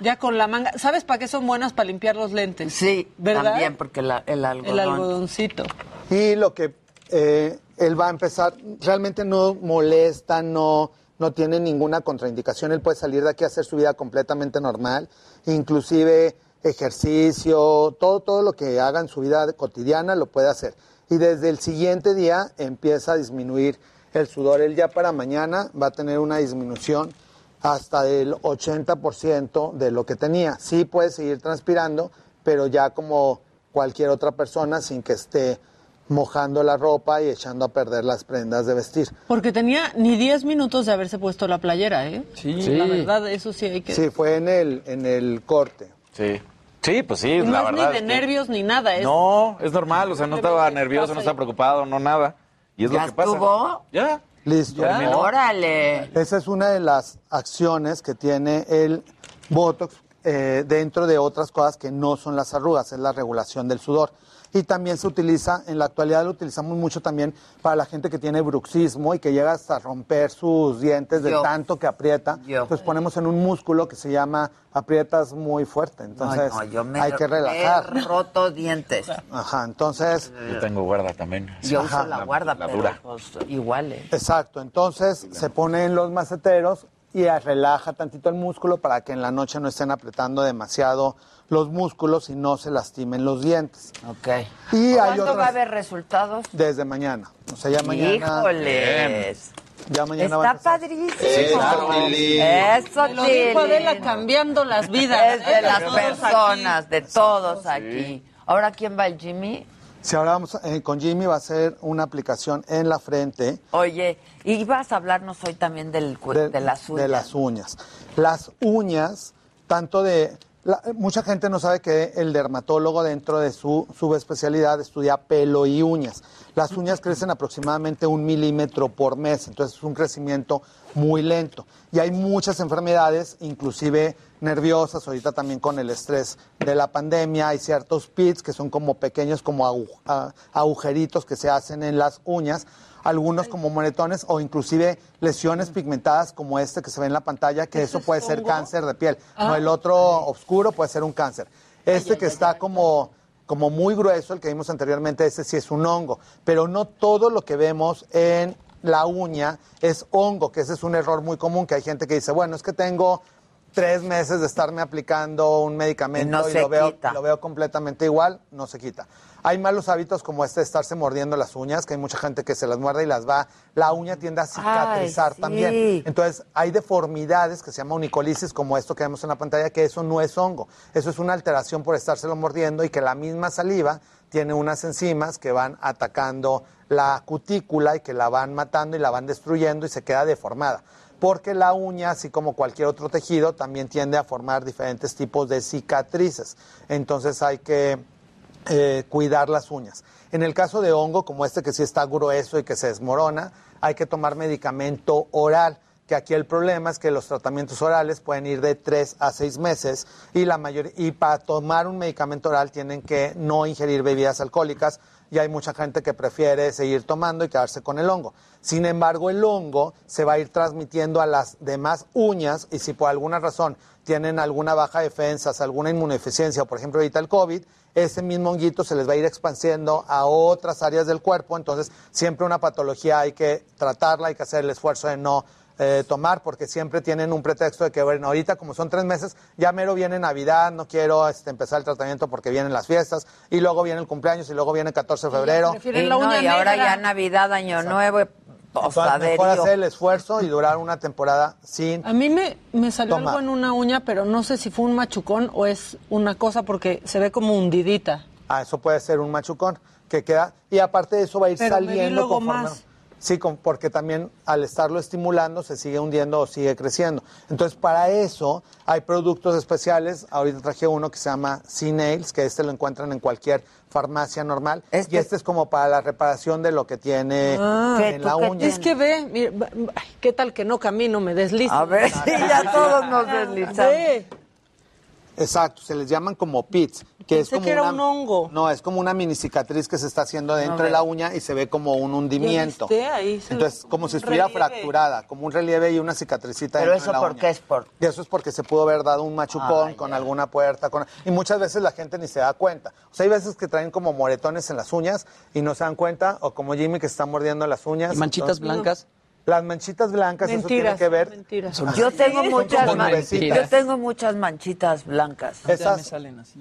Ya con la manga. ¿Sabes para qué son buenas? Para limpiar los lentes. Sí, ¿Verdad? también porque la- el algodón. El algodoncito. Y lo que eh, él va a empezar, realmente no molesta, no, no tiene ninguna contraindicación. Él puede salir de aquí a hacer su vida completamente normal, inclusive ejercicio, todo, todo lo que haga en su vida cotidiana lo puede hacer. Y desde el siguiente día empieza a disminuir el sudor. Él ya para mañana va a tener una disminución hasta del 80% de lo que tenía. Sí puede seguir transpirando, pero ya como cualquier otra persona sin que esté mojando la ropa y echando a perder las prendas de vestir. Porque tenía ni 10 minutos de haberse puesto la playera, ¿eh? Sí. La verdad, eso sí hay que... Sí, fue en el, en el corte. Sí. Sí, pues sí, no la es verdad. ni de es que- nervios ni nada. Es... No, es normal, o sea, no estaba nervioso, no estaba preocupado, no nada. Y es ¿Ya lo que pasa. estuvo? Ya. Listo. Terminó. Órale. Esa es una de las acciones que tiene el Botox eh, dentro de otras cosas que no son las arrugas, es la regulación del sudor. Y también se utiliza, en la actualidad lo utilizamos mucho también para la gente que tiene bruxismo y que llega hasta romper sus dientes de Yo. tanto que aprieta. Yo. Entonces ponemos en un músculo que se llama aprietas muy fuerte. Entonces no, yo me hay que relajar. he roto dientes. Ajá, entonces... Yo tengo guarda también. Yo Ajá, uso la la- guarda, la pero dura. pues, igual. ¿eh? Exacto, entonces se ponen los maceteros y relaja tantito el músculo para que en la noche no estén apretando demasiado los músculos y no se lastimen los dientes. Ok. Y hay ¿Cuándo va a haber resultados? desde mañana. O sea, ya mañana. Híjoles. Ya mañana Está padrísimo. Eso. Eso, Lo dijo Adela cambiando las vidas. Es de las personas, de todos aquí. Ahora, ¿quién va el Jimmy? Si ahora vamos eh, con Jimmy va a ser una aplicación en la frente Oye, y vas a hablarnos hoy también del, de, las uñas. de las uñas. Las uñas tanto de... la- mucha gente no sabe que el dermatólogo dentro de su subespecialidad estudia pelo y uñas. Las uñas crecen aproximadamente un milímetro por mes, entonces es un crecimiento muy lento. Y hay muchas enfermedades, inclusive nerviosas, ahorita también con el estrés de la pandemia, hay ciertos pits que son como pequeños, como agujeritos que se hacen en las uñas, algunos como moretones o inclusive lesiones pigmentadas como este que se ve en la pantalla, que eso es puede ser hongo? cáncer de piel. No, Ah. el otro oscuro puede ser un cáncer. Este que está como, como muy grueso, el que vimos anteriormente, ese sí es un hongo. Pero no todo lo que vemos en la uña es hongo, que ese es un error muy común, que hay gente que dice, bueno, es que tengo tres meses de estarme aplicando un medicamento Y no y se lo, veo, quita. lo veo completamente igual, no se quita. Hay malos hábitos como este de estarse mordiendo las uñas, que hay mucha gente que se las muerde y las va, la uña tiende a cicatrizar Ay, sí. también. Entonces, hay deformidades que se llama unicolisis, como esto que vemos en la pantalla, que eso no es hongo. Eso es una alteración por estárselo mordiendo y que la misma saliva tiene unas enzimas que van atacando la cutícula y que la van matando y la van destruyendo y se queda deformada. Porque la uña, así como cualquier otro tejido, también tiende a formar diferentes tipos de cicatrices. Entonces hay que eh, cuidar las uñas. En el caso de hongo, como este que sí está grueso y que se desmorona, hay que tomar medicamento oral, que aquí el problema es que los tratamientos orales pueden ir de 3 a 6 meses y, la mayor, y para tomar un medicamento oral tienen que no ingerir bebidas alcohólicas y hay mucha gente que prefiere seguir tomando y quedarse con el hongo. Sin embargo, el hongo se va a ir transmitiendo a las demás uñas y si por alguna razón tienen alguna baja de defensas, alguna inmunodeficiencia, por ejemplo ahorita el COVID, ese mismo honguito se les va a ir expandiendo a otras áreas del cuerpo, entonces siempre una patología hay que tratarla, hay que hacer el esfuerzo de no eh, tomar, porque siempre tienen un pretexto de que, bueno, ahorita como son tres meses, ya mero viene Navidad, no quiero este, empezar el tratamiento porque vienen las fiestas, y luego viene el cumpleaños, y luego viene el 14 de febrero. Y, no, y ahora ya Navidad, Año Nuevo, Entonces, posaderío. mejor hacer el esfuerzo y durar una temporada sin A mí me, me salió Toma. algo en una uña, pero no sé si fue un machucón o es una cosa porque se ve como hundidita. Ah, eso puede ser un machucón que queda y aparte de eso va a ir Pero me vi saliendo luego conforme- más. Sí, con- porque también al estarlo estimulando se sigue hundiendo o sigue creciendo. Entonces, para eso hay productos especiales. Ahorita traje uno que se llama C-Nails, que este lo encuentran en cualquier farmacia normal. Y este es como para la reparación de lo que tiene Ah, en la uña. Es que ve, mira, ¿qué tal que no camino? Me deslizo. A ver, sí, ya todos nos deslizamos. Ve. Exacto, se les llaman como pits, que es como que era una, un hongo. No, es como una mini cicatriz que se está haciendo dentro de la uña y se ve como un hundimiento. Ahí se Entonces, como si estuviera relieve. fracturada, como un relieve y una cicatricita Pero dentro eso de la por uña. qué es por Y eso es porque se pudo haber dado un machucón Ah, con alguna puerta. Con... Y muchas veces la gente ni se da cuenta. O sea, hay veces que traen como moretones en las uñas y no se dan cuenta, o como Jimmy que se está mordiendo las uñas. ¿Y manchitas blancas? Las manchitas blancas, eso tiene Mentiras, que ver. mentiras. Yo tengo Son muchas nubecitas. yo tengo muchas manchitas blancas. Esas,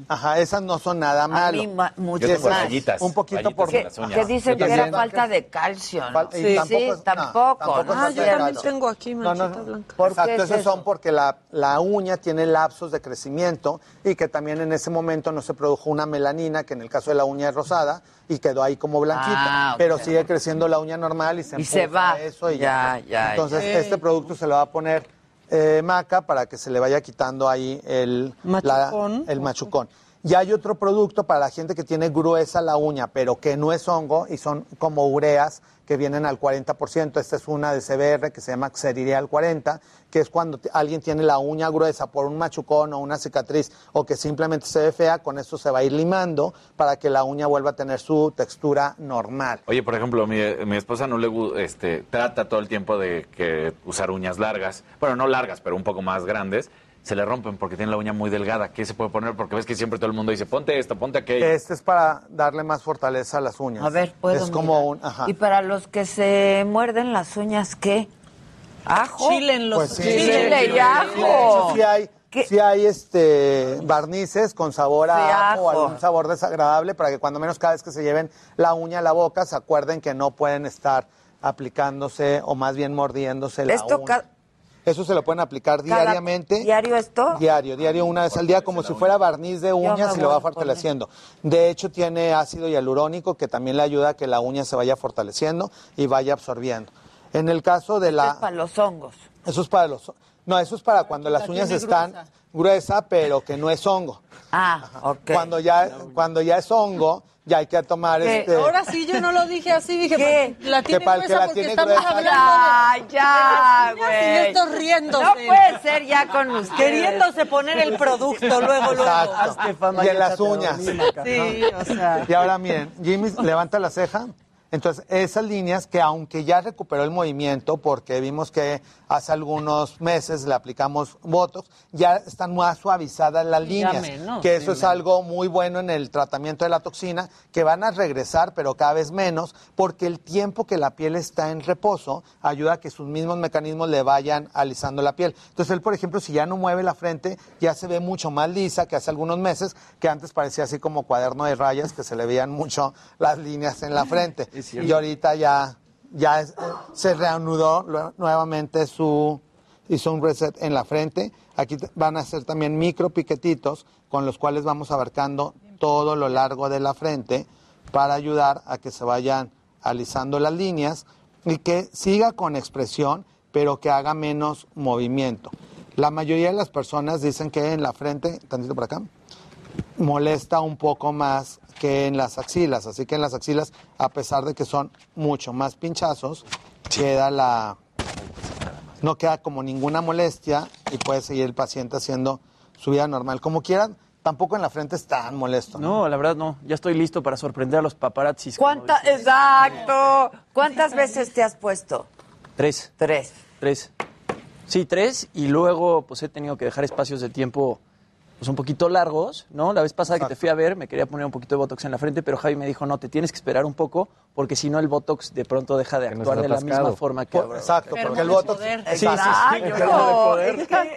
ajá, esas no son nada malo. mí ma- muchas Esas, rayitas, Un poquito por las uñas. Que dicen Yo que era también. falta de calcio, ¿no? Y Sí, tampoco sí, es- tampoco. de cierto. calcio. Tengo aquí No, no, manchita no. blanca. ¿Por qué Exacto, es esos eso? son porque la, la uña tiene lapsos de crecimiento y que también en ese momento no se produjo una melanina, que en el caso de la uña es rosada, y quedó ahí como blanquita. Ah. Pero sigue creciendo la uña normal y se Y se empuja va. eso y Ya, ya, Entonces, ya. este producto se le va a poner eh, maca para que se le vaya quitando ahí el la- Machucón. el machucón. Y hay otro producto para la gente que tiene gruesa la uña, pero que no es hongo y son como ureas que vienen al 40%. Esta es una de CBR que se llama Xeridial 40, que es cuando alguien tiene la uña gruesa por un machucón o una cicatriz o que simplemente se ve fea, con eso se va a ir limando para que la uña vuelva a tener su textura normal. Oye, por ejemplo, mi, mi esposa no le este, trata todo el tiempo de que usar uñas largas. Bueno, no largas, pero un poco más grandes. Se le rompen porque tiene la uña muy delgada. ¿Qué se puede poner? Porque ves que siempre todo el mundo dice, ponte esto, ponte aquello. Este es para darle más fortaleza a las uñas. A ver, puedo Es como un... Ajá. Y para los que se muerden las uñas, ¿qué? ¿Ajo? Chile en los Pues sí. Chile y De ajo. hecho, sí hay, sí hay este, barnices con sabor a Sí, ajo o ajo. algún sabor desagradable para que cuando menos cada vez que se lleven la uña a la boca se acuerden que no pueden estar aplicándose o más bien mordiéndose la Esto uña. Eso se lo pueden aplicar diariamente. ¿Diario esto? Diario, diario una vez al día, como si fuera barniz de uñas y lo va fortaleciendo. De hecho, tiene ácido hialurónico que también le ayuda a que la uña se vaya fortaleciendo y vaya absorbiendo. En el caso de Es la... para los hongos. Eso es para los... No, eso es para cuando las La uñas están... gruesa. Gruesa, pero que no es hongo. Ah, ok. Cuando ya, cuando ya es hongo, ya hay que tomar este. Ahora sí yo no lo dije así, dije, ¿Qué? pues, la Que tiene que gruesa la porque tiene estamos gruesa. hablando Ya, de- ya, güey. estos riéndose. No puede ser ya con ustedes. Queriéndose poner el producto luego, luego. Exacto. Y en las uñas. Sí, o sea. Y ahora miren, Jimmy levanta la ceja. Entonces, esas líneas que aunque ya recuperó el movimiento, porque vimos que hace algunos meses le aplicamos Botox, ya están más suavizadas las líneas. menos, que sí, eso es menos. algo muy bueno en el tratamiento de la toxina, que van a regresar, pero cada vez menos, porque el tiempo que la piel está en reposo ayuda a que sus mismos mecanismos le vayan alisando la piel. Entonces, él, por ejemplo, si ya no mueve la frente, ya se ve mucho más lisa que hace algunos meses, que antes parecía así como cuaderno de rayas, que se le veían mucho las líneas en la frente. Y ahorita ya, ya se reanudó nuevamente su, hizo un reset en la frente. Aquí van a ser también micro piquetitos con los cuales vamos abarcando todo lo largo de la frente para ayudar a que se vayan alisando las líneas y que siga con expresión, pero que haga menos movimiento. La mayoría de las personas dicen que en la frente, tantito por acá, molesta un poco más que en las axilas. Así que en las axilas, a pesar de que son mucho más pinchazos, queda la. No queda como ninguna molestia y puede seguir el paciente haciendo su vida normal. Como quieran, tampoco en la frente es tan molesto. No, la verdad no. Ya estoy listo para sorprender a los paparazzis. como ¿Cuánta, exacto. ¿Cuántas veces te has puesto? Tres. Tres. Tres. Sí, tres. Y luego, pues he tenido que dejar espacios de tiempo pues, un poquito largos, ¿no? La vez pasada que te fui a ver, me quería poner un poquito de Botox en la frente, pero Javi me dijo, no, te tienes que esperar un poco, porque si no el Botox de pronto deja de actuar de la misma forma que ahora. exacto, porque el Botox.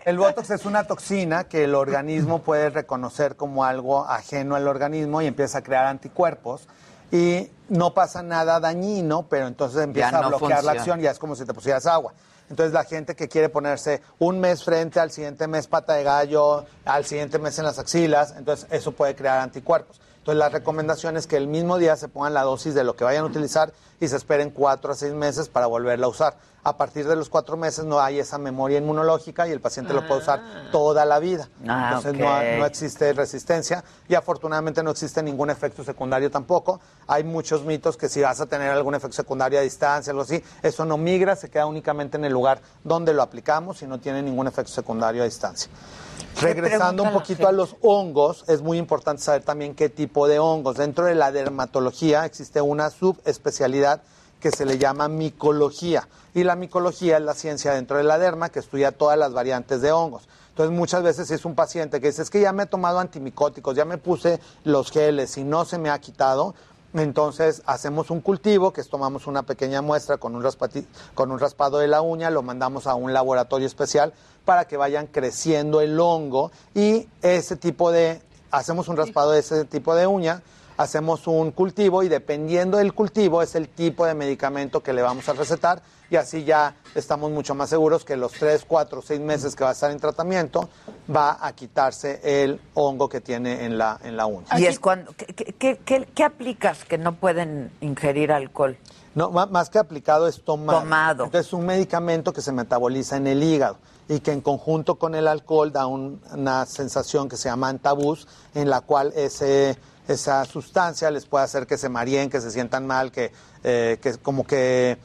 El Botox es una toxina que el organismo puede reconocer como algo ajeno al organismo y empieza a crear anticuerpos. Y no pasa nada dañino, pero entonces empieza a bloquear la acción, ya es como si te pusieras agua. Entonces la gente que quiere ponerse un mes frente, al siguiente mes pata de gallo, al siguiente mes en las axilas, entonces eso puede crear anticuerpos. Entonces la recomendación es que el mismo día se pongan la dosis de lo que vayan a utilizar y se esperen cuatro a seis meses para volverla a usar. A partir de los cuatro meses no hay esa memoria inmunológica y el paciente lo puede usar toda la vida. Ah, Entonces no, no existe resistencia y afortunadamente no existe ningún efecto secundario tampoco. Hay muchos mitos que si vas a tener algún efecto secundario a distancia, algo así, eso no migra, se queda únicamente en el lugar donde lo aplicamos y no tiene ningún efecto secundario a distancia. Regresando un poquito a los hongos, es muy importante saber también qué tipo de hongos. Dentro de la dermatología existe una subespecialidad que se le llama micología. Y la micología es la ciencia dentro de la derma que estudia todas las variantes de hongos. Entonces muchas veces si es un paciente que dice, es que ya me he tomado antimicóticos, ya me puse los geles y no se me ha quitado, entonces hacemos un cultivo, que es tomamos una pequeña muestra con un, raspati- con un raspado de la uña, lo mandamos a un laboratorio especial para que vayan creciendo el hongo y ese tipo de, hacemos un raspado de ese tipo de uña, hacemos un cultivo y dependiendo del cultivo es el tipo de medicamento que le vamos a recetar y así ya estamos mucho más seguros que los 3, 4, 6 meses que va a estar en tratamiento va a quitarse el hongo que tiene en la, en la uña. Y es cuando, ¿qué, qué- qué- aplicas que no pueden ingerir alcohol? No, más que aplicado es tomado. Tomado. Entonces, es un medicamento que se metaboliza en el hígado y que en conjunto con el alcohol da un- una sensación que se llama antabús, en la cual ese, esa sustancia les puede hacer que se mareen, que se sientan mal, que, eh, que como que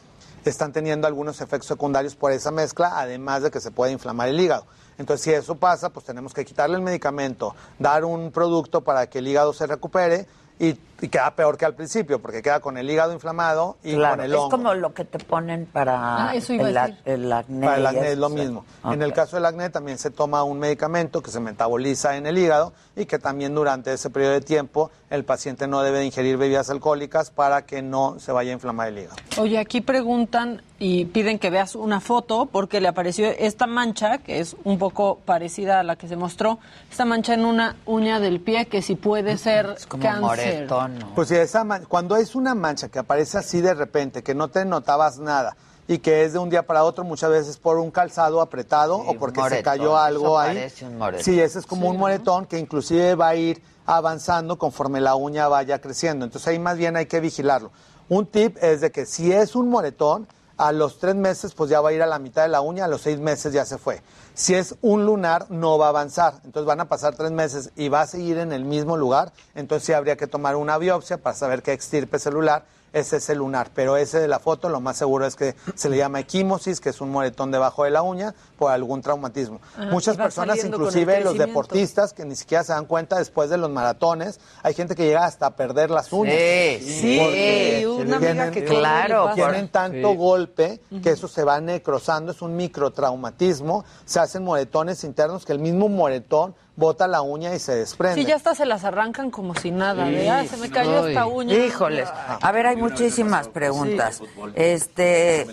están teniendo algunos efectos secundarios por esa mezcla, además de que se puede inflamar el hígado. Entonces, si eso pasa, pues tenemos que quitarle el medicamento, dar un producto para que el hígado se recupere y, y queda peor que al principio, porque queda con el hígado inflamado y Claro, con el es hongo. como lo que te ponen para Ah, eso iba a el, a- decir. el acné. Para el acné es lo sí. mismo. En el caso del acné también se toma un medicamento que se metaboliza en el hígado y que también durante ese periodo de tiempo el paciente no debe de ingerir bebidas alcohólicas para que no se vaya a inflamar el hígado. Oye, aquí preguntan y piden que veas una foto porque le apareció esta mancha, que es un poco parecida a la que se mostró, esta mancha en una uña del pie que si puede ser como cáncer. moretón, ¿no? Pues si esa man- cuando es una mancha que aparece así de repente, que no te notabas nada y que es de un día para otro, muchas veces por un calzado apretado o porque se cayó algo eso ahí. un moretón. Sí, ese es como un moretón que inclusive va a ir avanzando conforme la uña vaya creciendo. Entonces ahí más bien hay que vigilarlo. Un tip es de que si es un moretón, a los tres meses pues ya va a ir a la mitad de la uña, a los seis meses ya se fue. Si es un lunar, no va a avanzar. Entonces van a pasar tres meses y va a seguir en el mismo lugar. Entonces sí habría que tomar una biopsia para saber qué extirpe celular es el lunar. Pero ese de la foto, lo más seguro es que se le llama equimosis, que es un moretón debajo de la uña por algún traumatismo. Muchas personas, inclusive los deportistas, que ni siquiera se dan cuenta después de los maratones, hay gente que llega hasta a perder las uñas. Sí, Porque sí, una amiga tienen- que Claro. Tienen tanto Sí. golpe que eso se va necrosando, es un microtraumatismo, se hacen moretones internos que el mismo moretón bota la uña y se desprende. Sí, ya hasta se las arrancan como si nada. de, ah, se me cayó esta uña. Híjoles. A ver, hay muchísimas preguntas. Este,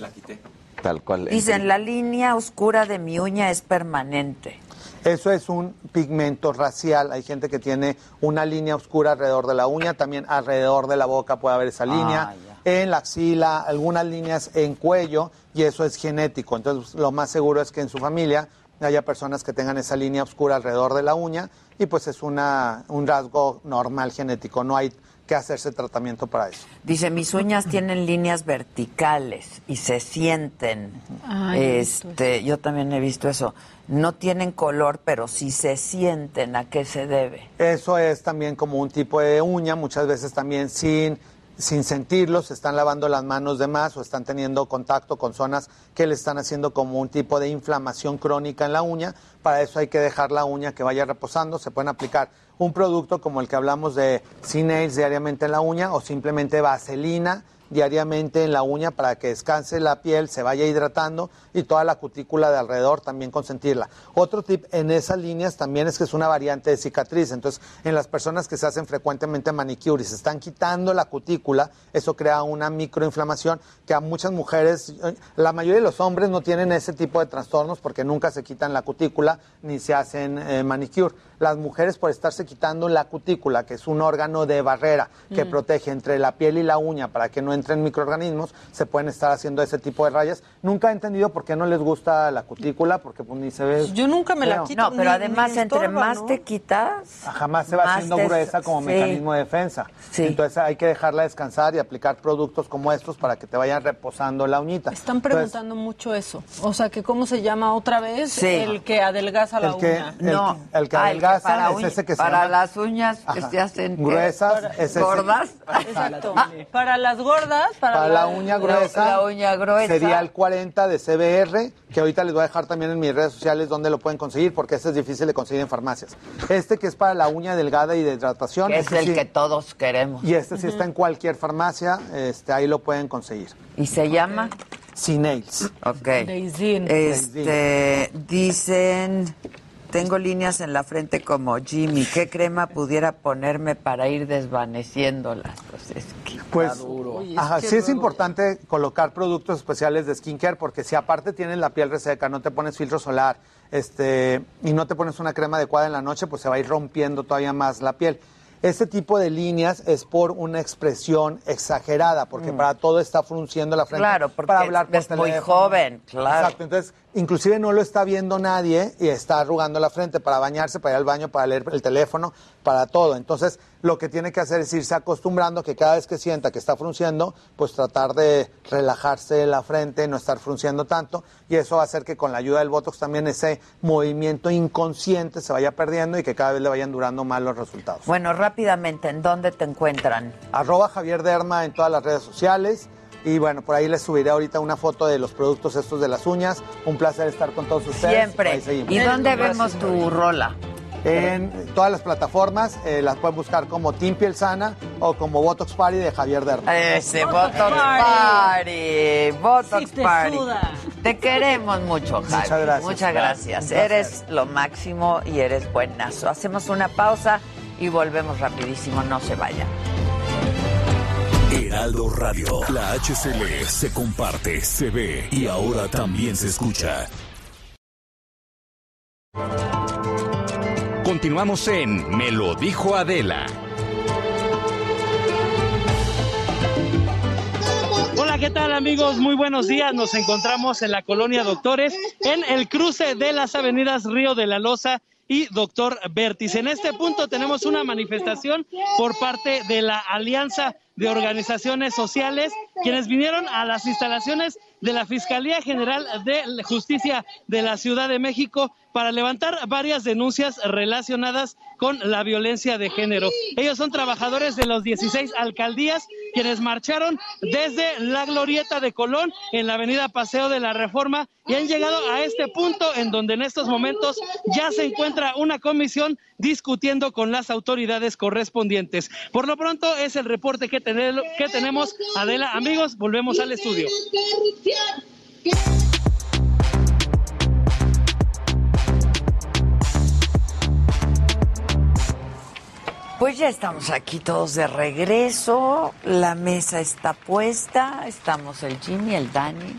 Tal cual. dicen, la línea oscura de mi uña es permanente. Eso es un pigmento racial. Hay gente que tiene una línea oscura alrededor de la uña, también alrededor de la boca puede haber esa línea, en la axila, algunas líneas en cuello, y eso es genético. Entonces, lo más seguro es que en su familia haya personas que tengan esa línea oscura alrededor de la uña, y pues es una, un rasgo normal genético. No hay que hacerse tratamiento para eso. Dice, mis uñas tienen líneas verticales y se sienten. Ay, visto este, yo también he visto eso. No tienen color, pero sí se sienten. ¿A qué se debe? Eso es también como un tipo de uña, muchas veces también sin, sin sentirlo, se están lavando las manos de más o están teniendo contacto con zonas que le están haciendo como un tipo de inflamación crónica en la uña. Para eso hay que dejar la uña que vaya reposando. Se pueden aplicar un producto como el que hablamos de C-Nails diariamente en la uña o simplemente vaselina diariamente en la uña para que descanse la piel, se vaya hidratando y toda la cutícula de alrededor también consentirla. Otro tip en esas líneas también es que es una variante de cicatriz. Entonces, en las personas que se hacen frecuentemente manicure y se están quitando la cutícula, eso crea una microinflamación que a muchas mujeres, la mayoría de los hombres no tienen ese tipo de trastornos porque nunca se quitan la cutícula ni se hacen eh, manicure. Las mujeres por estarse quitando la cutícula, que es un órgano de barrera que Mm. protege entre la piel y la uña para que no entren microorganismos, se pueden estar haciendo ese tipo de rayas. Nunca he entendido por qué no les gusta la cutícula, porque pues ni se ve. Yo nunca me la quito. No, pero ni- además, ni entre estorba, más ¿no? te quitas, Jamás se va más haciendo te- gruesa como sí. mecanismo de defensa. Entonces hay que dejarla descansar y aplicar productos como estos para que te vayan reposando la uñita. Están preguntando mucho eso. O sea, que cómo se llama otra vez Sí. el que adelgaza la El que- uña. el- No. el que Ah, para es uña- ese que se Para llama- las uñas que Ajá. se hacen. Gruesas, Para- es ese. gordas. Exacto. Para las gordas, para, Para la uña gruesa, La uña gruesa. sería el 40 de CBR, que ahorita les voy a dejar también en mis redes sociales donde lo pueden conseguir, porque este es difícil de conseguir en farmacias. Este que es para la uña delgada y de hidratación. Que es este el sí- que todos queremos. Y este sí está en cualquier farmacia, este, ahí lo pueden conseguir. ¿Y se llama? C-Nails. Ok. Este, dicen, tengo líneas en la frente como Jimmy. ¿Qué crema pudiera ponerme para ir desvaneciéndolas? Pues es que Pues, está duro. ajá, sí es importante colocar productos especiales de skincare porque si aparte tienes la piel reseca, no te pones filtro solar, este, y no te pones una crema adecuada en la noche, pues se va a ir rompiendo todavía más la piel. Este tipo de líneas es por una expresión exagerada, porque para todo está frunciendo la frente. Mm. Claro, porque para hablar por es muy joven, claro. Exacto, entonces inclusive no lo está viendo nadie y está arrugando la frente para bañarse, para ir al baño, para leer el teléfono, para todo. Entonces lo que tiene que hacer es irse acostumbrando que cada vez que sienta que está frunciendo, pues tratar de relajarse la frente, no estar frunciendo tanto y eso va a hacer que con la ayuda del Botox también ese movimiento inconsciente se vaya perdiendo y que cada vez le vayan durando más los resultados. Bueno, rápidamente, ¿en dónde te encuentran? Arroba Javier Derma en todas las redes sociales. Y bueno, por ahí les subiré ahorita una foto de los productos estos de las uñas. Un placer estar con todos ustedes. Siempre. ¿Y dónde vemos tu rola? En todas las plataformas eh, las pueden buscar como Team Piel Sana o como Botox Party de Javier Derma. Ese Botox Party. Botox Sí te Party. suda. Te queremos mucho, Javi. Muchas gracias. Muchas gracias. Eres lo máximo y eres buenazo. Hacemos una pausa y volvemos rapidísimo. No se vayan. Heraldo Radio. La HCL se comparte, se ve y ahora también se escucha. Continuamos en Me lo dijo Adela. Hola, ¿qué tal amigos? Muy buenos días. Nos encontramos en la colonia Doctores, en el cruce de las avenidas Río de la Loza y Doctor Vertis. En este punto tenemos una manifestación por parte de la Alianza de Organizaciones Sociales, quienes vinieron a las instalaciones de la Fiscalía General de Justicia de la Ciudad de México para levantar varias denuncias relacionadas con la violencia de género. Ellos son trabajadores de los 16 alcaldías quienes marcharon desde la glorieta de Colón en la avenida Paseo de la Reforma y han llegado a este punto en donde en estos momentos ya se encuentra una comisión discutiendo con las autoridades correspondientes. Por lo pronto es el reporte que, tenemos. Adela, amigos, volvemos al estudio. Pues ya estamos aquí todos de regreso. La mesa está puesta. Estamos el Jimmy, el Dani,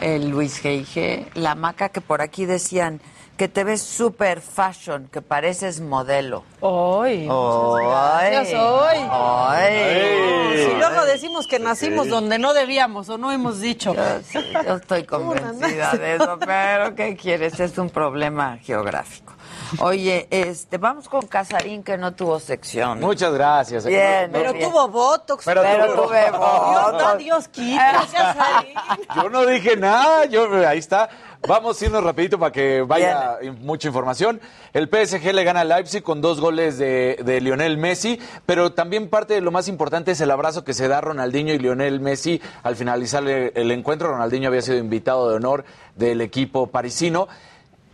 el Luis G.I.G., la Maca, que por aquí decían que te ves super fashion, que pareces modelo. Hoy. Ay. Hoy. Ay. Si luego decimos que nacimos Sí. donde no debíamos o no hemos dicho. Yo estoy convencida de eso, pero ¿qué quieres? Es un problema geográfico. Oye, este, vamos con Casarín que no tuvo sección. Muchas gracias. Bien, Pero bien. tuvo Botox. Pero tuvo- tuve Dios Botox. Dios quita. Casarín. Yo no dije nada, yo ahí está. Vamos a irnos rapidito para que vaya mucha información. El PSG le gana al Leipzig con dos goles de, de Lionel Messi, pero también parte de lo más importante es el abrazo que se da Ronaldinho y Lionel Messi al finalizar el, el encuentro. Ronaldinho había sido invitado de honor del equipo parisino.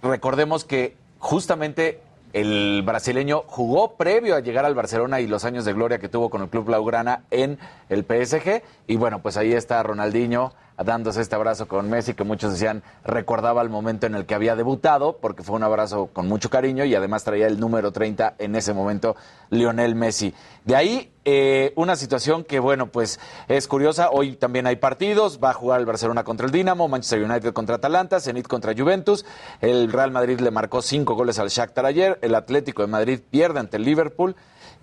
Recordemos que justamente el brasileño jugó previo a llegar al Barcelona y los años de gloria que tuvo con el club Blaugrana en el PSG. Y bueno, pues ahí está Ronaldinho dándose este abrazo con Messi, que muchos decían recordaba el momento en el que había debutado, porque fue un abrazo con mucho cariño y además traía el número 30 en ese momento, Lionel Messi. De ahí, eh, una situación que, bueno, pues es curiosa. Hoy también hay partidos. Va a jugar el Barcelona contra el Dinamo, Manchester United contra Atalanta, Zenit contra Juventus. El Real Madrid le marcó cinco goles al Shakhtar ayer. El Atlético de Madrid pierde ante el Liverpool.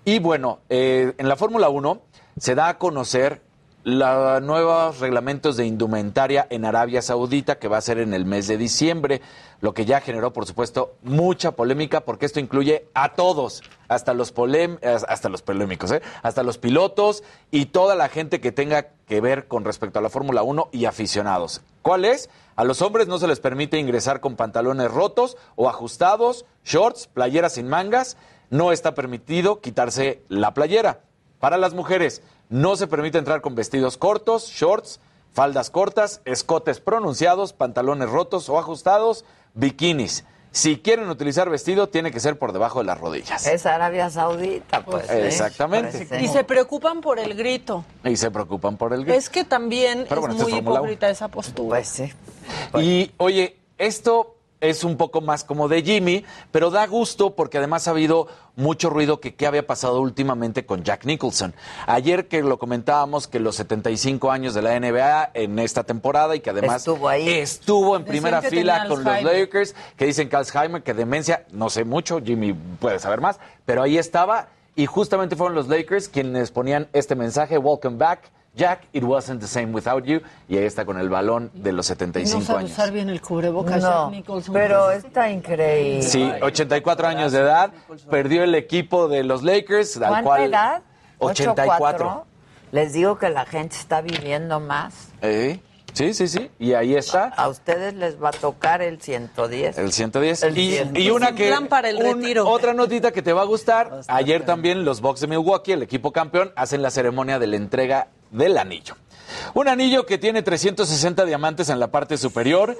Y bueno, eh, en la Fórmula 1 se da a conocer los nuevos reglamentos de indumentaria en Arabia Saudita que va a ser en el mes de diciembre, lo que ya generó, por supuesto, mucha polémica porque esto incluye a todos, hasta los polem- hasta los polémicos, ¿eh? hasta los pilotos y toda la gente que tenga que ver con respecto a la Fórmula 1 y aficionados. ¿Cuál es? A los hombres no se les permite ingresar con pantalones rotos o ajustados, shorts, playeras sin mangas. No está permitido quitarse la playera. Para las mujeres, no se permite entrar con vestidos cortos, shorts, faldas cortas, escotes pronunciados, pantalones rotos o ajustados, bikinis. Si quieren utilizar vestido, tiene que ser por debajo de las rodillas. Es Arabia Saudita, pues. ¿eh? Exactamente. Parece Y se preocupan por el grito. Y se preocupan por el grito. Es que también Pero bueno, es es muy Fórmula hipócrita esa postura. Pues sí. Y oye, esto es un poco más como de Jimmy, pero da gusto porque además ha habido mucho ruido que qué había pasado últimamente con Jack Nicholson. Ayer que lo comentábamos que los 75 años de la NBA en esta temporada y que además Estuvo ahí. estuvo en primera fila con los. Lakers, que dicen que Alzheimer, que demencia, no sé mucho, Jimmy puede saber más, pero ahí estaba y justamente fueron los Lakers quienes ponían este mensaje, welcome back. Jack, it wasn't the same without you. Y ahí está con el balón de los 75 no sabe años. usar bien el cubrebocas, No, Jack Nicholson. pero está increíble. Sí, 84 años de edad, perdió el equipo de los Lakers, al ¿Cuánta cual edad? 84. Les digo que la gente está viviendo más. Eh, Sí, sí, sí, y ahí está. A ustedes les va a tocar el 110. El 110. El y, 100. y una que. plan para el un- retiro. Otra notita que te va a gustar. Ayer también los Bucks de Milwaukee, el equipo campeón, hacen la ceremonia de la entrega del anillo. Un anillo que tiene 360 diamantes en la parte superior,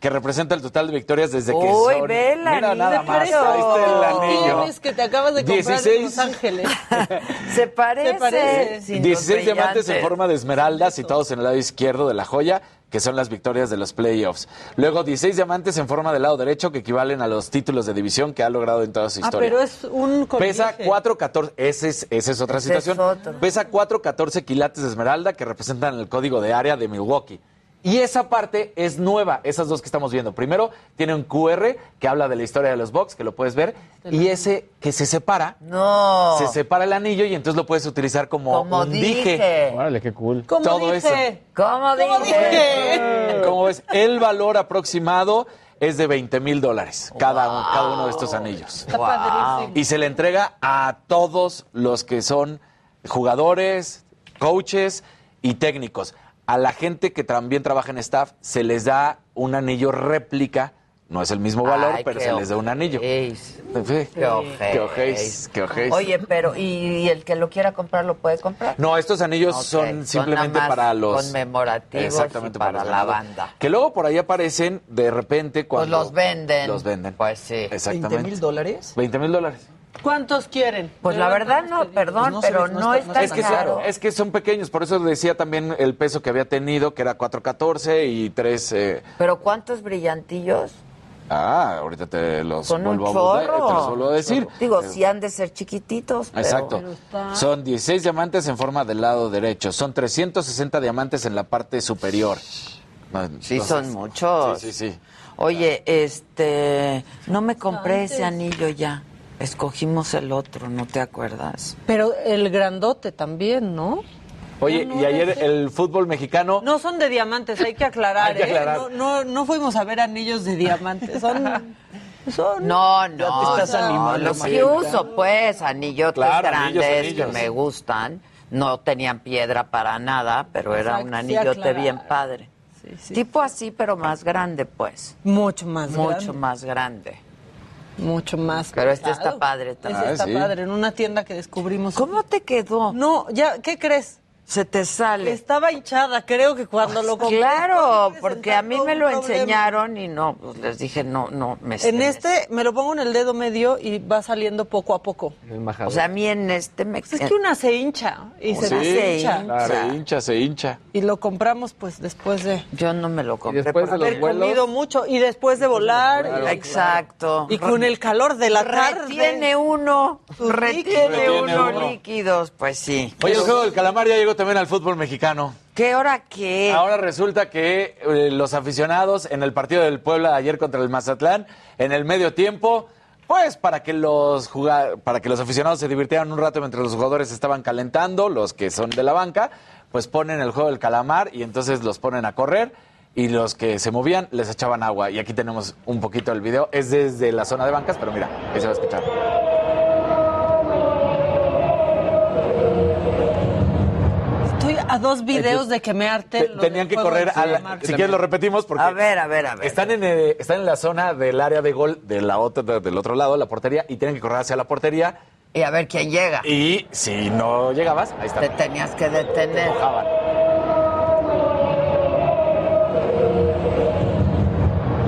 que representa el total de victorias desde que Uy, son. ve el Mira anillo. nada más. Ahí está el anillo. Tienes que te acabas de comprar 16. en Los Ángeles. Se parece. Se parece. sin los 16 diamantes en forma de esmeralda situados en el lado izquierdo de la joya, que son las victorias de los playoffs. Luego 16 diamantes en forma del lado derecho, que equivalen a los títulos de división que ha logrado en toda su Ah, historia. pero es un Pesa colguije. 4.14, esa es, esa es otra es situación. otro. Pesa 4.14 quilates de esmeralda que representan el código de área de Milwaukee. Y esa parte es nueva, esas dos que estamos viendo. Primero, tiene un QR que habla de la historia de los Bucks, que lo puedes ver, y ese que se separa, No. se separa el anillo y entonces lo puedes utilizar como, Como un dije. Órale, qué cool. ¿Cómo Todo dije? eso. ¿Cómo ¿Cómo dije? dije? ¿Cómo ves? El valor aproximado es de 20 mil dólares cada, un- cada uno de estos anillos. Está padrísimo. Y se le entrega a todos los que son jugadores, coaches y técnicos. A la gente que también trabaja en staff se les da un anillo réplica. No es el mismo valor, Ay, pero se les da un anillo. Sí. Qué ojéis. Qué ojéis. Oye, pero ¿y, y el que lo quiera comprar lo puede comprar? No, estos anillos son simplemente para los conmemorativos exactamente y para la banda. Que luego por ahí aparecen de repente Pues cuando los venden. Los venden. Pues sí. Exactamente. ¿20 mil dólares? 20 mil dólares. ¿Cuántos quieren? Pues la verdad no, perdón, no se pero ve- no no, está- es que, son, es que son pequeños, por eso decía también el peso que había tenido, que era 4.14 y 3... eh, Pero ¿cuántos brillantillos? ah, ahorita te los vuelvo a, chorro. te los vuelvo a decir. Digo, Eh, sí han de ser chiquititos, pero... Exacto. Son 16 diamantes en forma del lado derecho. Son 360 diamantes en la parte superior. Sí, son muchos. Sí, sí, sí. Oye, este, no me compré ese anillo ya. Escogimos el otro, ¿no te acuerdas? Pero el grandote también, ¿no? Oye, No, no y ayer el fútbol mexicano... No son de diamantes, hay que aclarar. Hay que ¿eh? aclarar. No, no, no fuimos a ver anillos de diamantes, son... son No, no, estás no, animando, los que uso, pues, anillotes Claro, grandes anillos. que me gustan. No tenían piedra para nada, pero era Exacto, un sí, anillote bien padre. Tipo así, pero más grande, pues. Mucho más Mucho grande. más grande. Mucho más. Pero este pesado. está padre Ese también. está sí. padre, en una tienda que descubrimos. ¿Cómo te quedó? No, ya, ¿qué crees? Se te sale. Estaba hinchada, creo que cuando lo compré. Claro, porque a mí me lo problema. enseñaron y no, pues les dije, no, no, me En este me lo pongo en el dedo medio y va saliendo poco a poco. O sea, a mí en este me... Pues es que una se hincha y se Sí, deshincha. Ah, se hincha, se hincha. Y lo compramos pues después de Yo no me lo compré. después de porque- los haber vuelos. comido mucho y después de volar. Exacto. Y con el calor de la tarde. Retiene uno Retiene uno. líquidos, pues sí. Oye, el juego del calamar ya llegó también al fútbol mexicano. ¿Qué hora qué? Ahora resulta que eh, los aficionados en el partido del Puebla de ayer contra el Mazatlán, en el medio tiempo, pues para que los para que los aficionados se divirtieran un rato mientras los jugadores estaban calentando, los que son de la banca, pues ponen el juego del calamar y entonces los ponen a correr y los que se movían les echaban agua. Y aquí tenemos un poquito del video, es desde la zona de bancas, pero mira, ahí se va a escuchar. A dos videos de que me arte. Te- tenían que correr, a la- si quieres lo repetimos porque A ver, a ver, a ver. Están en, eh, están en la zona del área de gol de la otra, de- del otro lado, la portería, y tienen que correr hacia la portería. Y a ver quién llega. Y si no llegabas, ahí está. Te tenías que detener. Mojaban.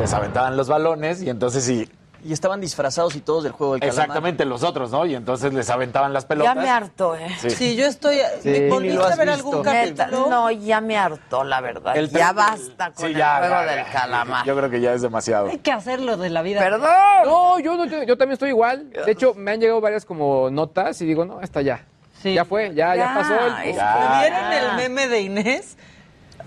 Les aventaban los balones y entonces sí. Y estaban disfrazados y todos del juego del calamar. Exactamente, los otros, ¿no? Y entonces les aventaban las Ya pelotas. me hartó, ¿eh? Sí. Sí, yo estoy. Sí, ¿Volviste a ver visto. algún capítulo? no, ya me hartó, la verdad. El ya basta con Sí, el ya, juego ya, del ya. calamar. Yo creo que ya es demasiado. Hay que hacerlo de la vida. Perdón. No, yo, no, yo, yo también estoy igual. De hecho, me han llegado varias como notas y digo, no, hasta ya. Sí. Ya fue, ya, ya, Ya, pasó. el- Ya. ¿Vieron el meme de Inés?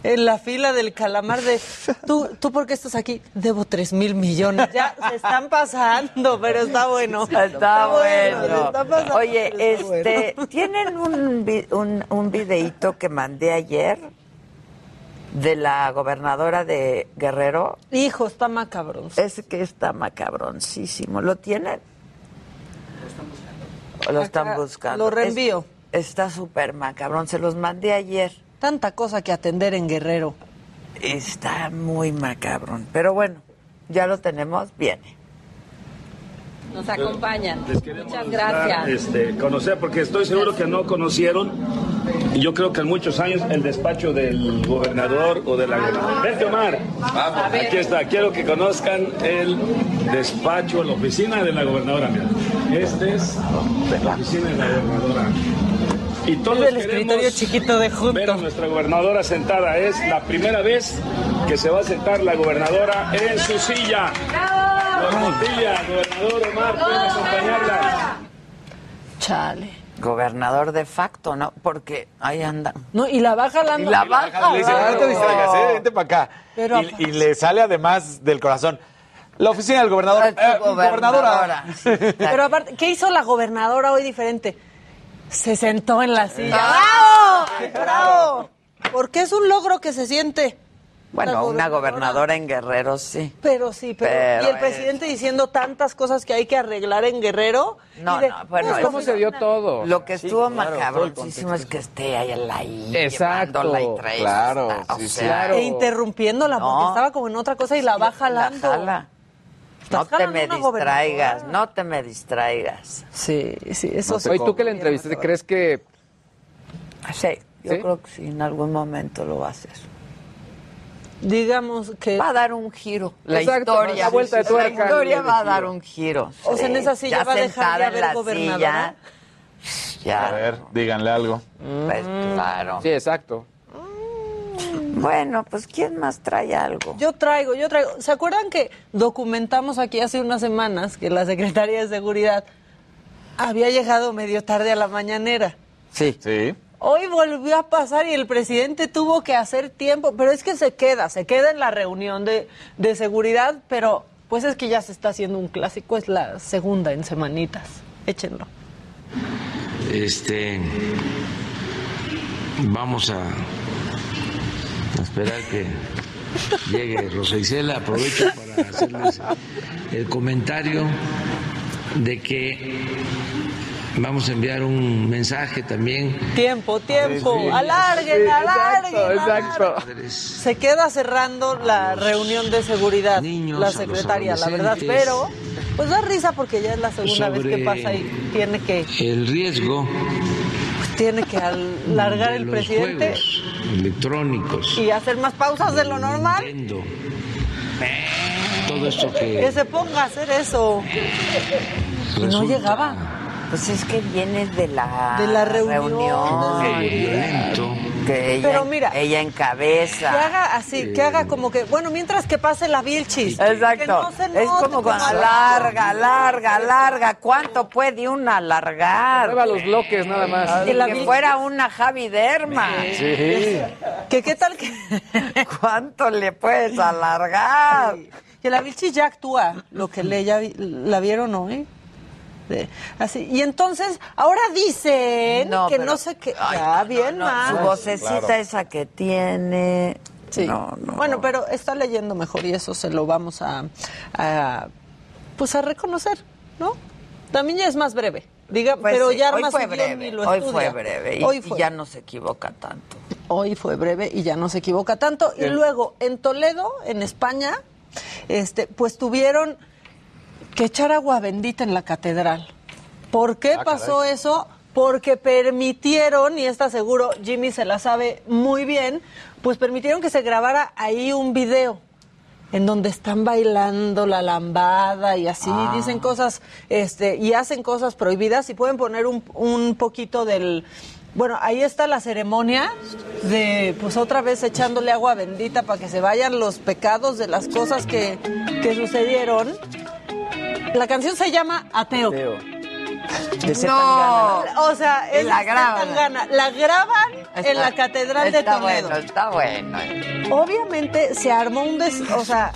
En la fila del calamar de, ¿tú, ¿tú por qué estás aquí? Debo tres mil millones. Ya se están pasando, pero está bueno. Está, bueno. está pasando, Oye, este, bueno. ¿tienen un, un, un videíto que mandé ayer de la gobernadora de Guerrero? Hijo, está macabrón. Es que está macabroncísimo. ¿Lo tienen? ¿O lo están Acá, buscando? lo reenvío. Es- está súper macabrón. Se los mandé ayer. Tanta cosa que atender en Guerrero. Está muy macabrón. Pero bueno, ya lo tenemos. Viene. Nos acompañan. Les queremos Muchas dar, gracias. este, conocer, porque estoy seguro que no conocieron, y yo creo que en muchos años, el despacho del gobernador o de la gobernadora. Vente, Omar. Aquí está. Quiero que conozcan el despacho, la oficina de la gobernadora. Mira. Este es la oficina de la gobernadora. Y todos el escritorio chiquito de junto. ver a nuestra gobernadora sentada. Es la primera vez que se va a sentar la gobernadora en su silla. Montilla, gobernador Omar, pueden acompañarla. Chale. Gobernador de facto, ¿no? Porque ahí anda. No, y la baja la Y la baja. Le dice, claro. no te distraigas, ¿eh? vente para acá. Pero y, y le sale además del corazón. La oficina del gobernador. Eh, gobernadora. gobernadora. Pero aparte, ¿qué hizo la gobernadora hoy diferente? Se sentó en la silla. ¡Bravo! ¡Bravo! Porque es un logro que se siente. Bueno, una gobernadora. gobernadora en Guerrero sí. Pero sí, pero, Pero y el presidente diciendo tantas cosas que hay que arreglar en Guerrero. No, de, no, bueno, pues, es- ¿cómo se dio todo? Lo que Sí, estuvo claro, macabroncísimo es que esté ahí en la I, Exacto, llevándola y claro, o sí, sí. sea, Claro. E interrumpiéndola porque No. estaba como en otra cosa y la va jalando. La jala. No te me distraigas, no te me distraigas. Sí, sí, eso Oye, tú que la entrevistaste, ¿crees que Sí, yo ¿Sí? creo que sí, en algún momento lo va a hacer. Digamos que. Va a dar un giro. La Exacto, historia. una vuelta de tuerca. La historia va a dar un giro. O sea, en sí. esa silla Ya va a dejar de haber la gobernadora. silla, Ya. A ver, díganle algo. Pues claro. Sí, exacto. Bueno, pues ¿quién más trae algo? Yo traigo, yo traigo. ¿Se acuerdan que documentamos aquí hace unas semanas que la Secretaría de Seguridad había llegado medio tarde a la mañanera? Sí. Sí. Hoy volvió a pasar y el presidente tuvo que hacer tiempo, pero es que se queda, se queda en la reunión de, de seguridad, pero pues es que ya se está haciendo un clásico, es la segunda en semanitas. Échenlo. Este, vamos a, a esperar que llegue Rosa Isela. Aprovecho para hacerles el comentario de que vamos a enviar un mensaje también. Tiempo, tiempo, Sí, alarguen, sí, alarguen. exacto. alarguen. Se queda cerrando la reunión de seguridad, niños, la secretaria, la verdad, pero pues da risa porque ya es la segunda vez que pasa y tiene que, El riesgo tiene que alargar el presidente electrónicos, y hacer más pausas de lo normal. Nintendo, todo esto Que que se ponga a hacer eso. Y no llegaba. Pues es que viene de la, De la reunión, reunión de que ella, Pero mira, ella Que encabeza. haga así, que haga como que, bueno, mientras que pase la Vilchis. Exacto. Que no se es note como cuando como- larga, larga, larga. ¿Cuánto puede una alargar? Mueva los bloques nada más. Que, la que fuera una Javi Derma. Sí. Que qué tal que, ¿Cuánto le puedes alargar? que la Vilchis ya actúa lo que le ya vi- la vieron hoy. De- así. Y entonces, ahora dicen No, que pero- no sé qué. Ay, ya, no, bien no, mal. Su vocecita esa que tiene. Sí. No, no. Bueno, pero está leyendo mejor y eso se lo vamos a, a, pues a reconocer, ¿no? También ya es más breve. Diga, Pues pero sí, ya hoy fue breve. y lo Hoy estudia. fue breve. Y, Hoy y ya no se equivoca tanto. Hoy fue breve y ya no se equivoca tanto. Y luego en Toledo, en España, este, pues tuvieron que echar agua bendita en la catedral. ¿Por qué Ah, pasó eso? Porque permitieron, y está seguro, Jimmy se la sabe muy bien, pues permitieron que se grabara ahí un video en donde están bailando la lambada y así Ah. dicen cosas este y hacen cosas prohibidas y pueden poner un, un poquito del bueno ahí está la ceremonia de pues otra vez echándole agua bendita para que se vayan los pecados de las cosas que, que sucedieron la canción se llama Ateo. Teo. De Z No. O sea, es la graban. La graban en la Catedral de está Toledo. Bueno, está bueno. Obviamente se armó un des... O sea,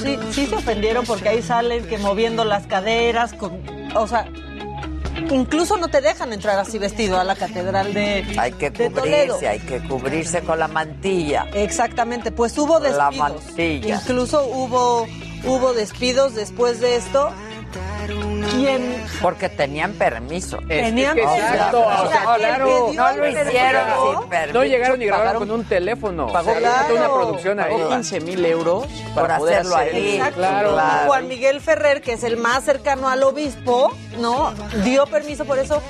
sí, sí se ofendieron porque ahí salen que moviendo las caderas, con... o sea, incluso no te dejan entrar así vestido a la catedral de, Hay que de Toledo. cubrirse, hay que cubrirse con la mantilla. Exactamente, pues hubo La despidos. mantilla. Incluso hubo, hubo despidos después de esto. ¿Quién Porque tenían permiso. Tenían permiso. exacto, O o sea, claro. No lo hicieron permiso- sin permiso. No llegaron y grabaron con un teléfono. Pagó, una producción ahí. Pagó 15 mil euros para Por poder hacerlo hacer ahí. Claro. Juan Miguel Ferrer, que es el más cercano al obispo, ¿no? Dio permiso por eso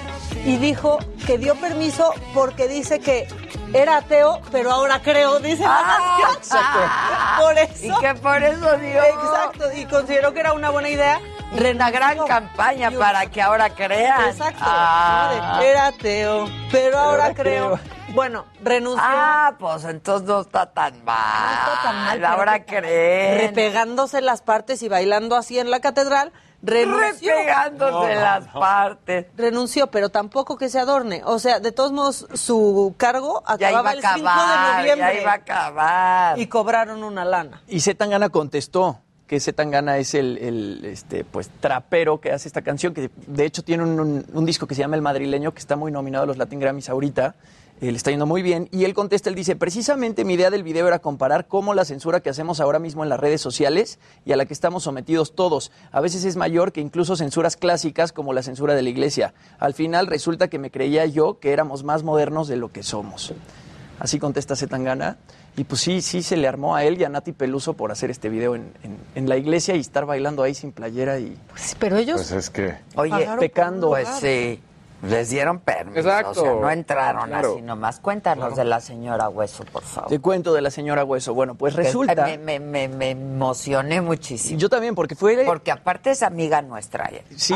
y dijo que dio permiso porque dice que era ateo, pero ahora creo, dice la Ah, nación. exacto. Por eso. Y que por eso dio Exacto, y consideró que era una buena idea. una gran campaña para que ahora crean. Exacto. Ah. Era ateo, pero ahora creo. creo. Bueno, renunció. Ah, pues entonces no está tan mal. No está tan mal, Ahora creen. repegándose las partes y bailando así en la catedral, renunció. Repegándose las partes. renunció, pero tampoco que se adorne. O sea, de todos modos, su cargo Ya iba acababa a el 5 de acabar, noviembre. ya iba a acabar. Y cobraron una lana. Y Z Tangana contestó que Z Tangana es el, el, este, pues, trapero que hace esta canción, que de hecho tiene un, un- un disco que se llama El Madrileño, que está muy nominado a los Latin Grammys ahorita. Eh, le está yendo muy bien. Y él contesta, él dice, precisamente mi idea del video era comparar cómo la censura que hacemos ahora mismo en las redes sociales y a la que estamos sometidos todos, a veces es mayor que incluso censuras clásicas como la censura de la iglesia. Al final resulta que me creía yo que éramos más modernos de lo que somos. Así contesta Zetangana. Y pues sí, sí se le armó a él y a Nati Peluso por hacer este video en, en- en la iglesia y estar bailando ahí sin playera y... pero ellos... Pues es que... Oye, pecando. Pues sí, les dieron permiso. Exacto. O sea, no entraron Claro. así nomás. Cuéntanos de la señora Hueso, por favor. Te cuento de la señora Hueso. Bueno, pues resulta... Me, me, me, me emocioné muchísimo. Yo también, porque fue... Porque aparte es amiga nuestra. ¿eh? Sí,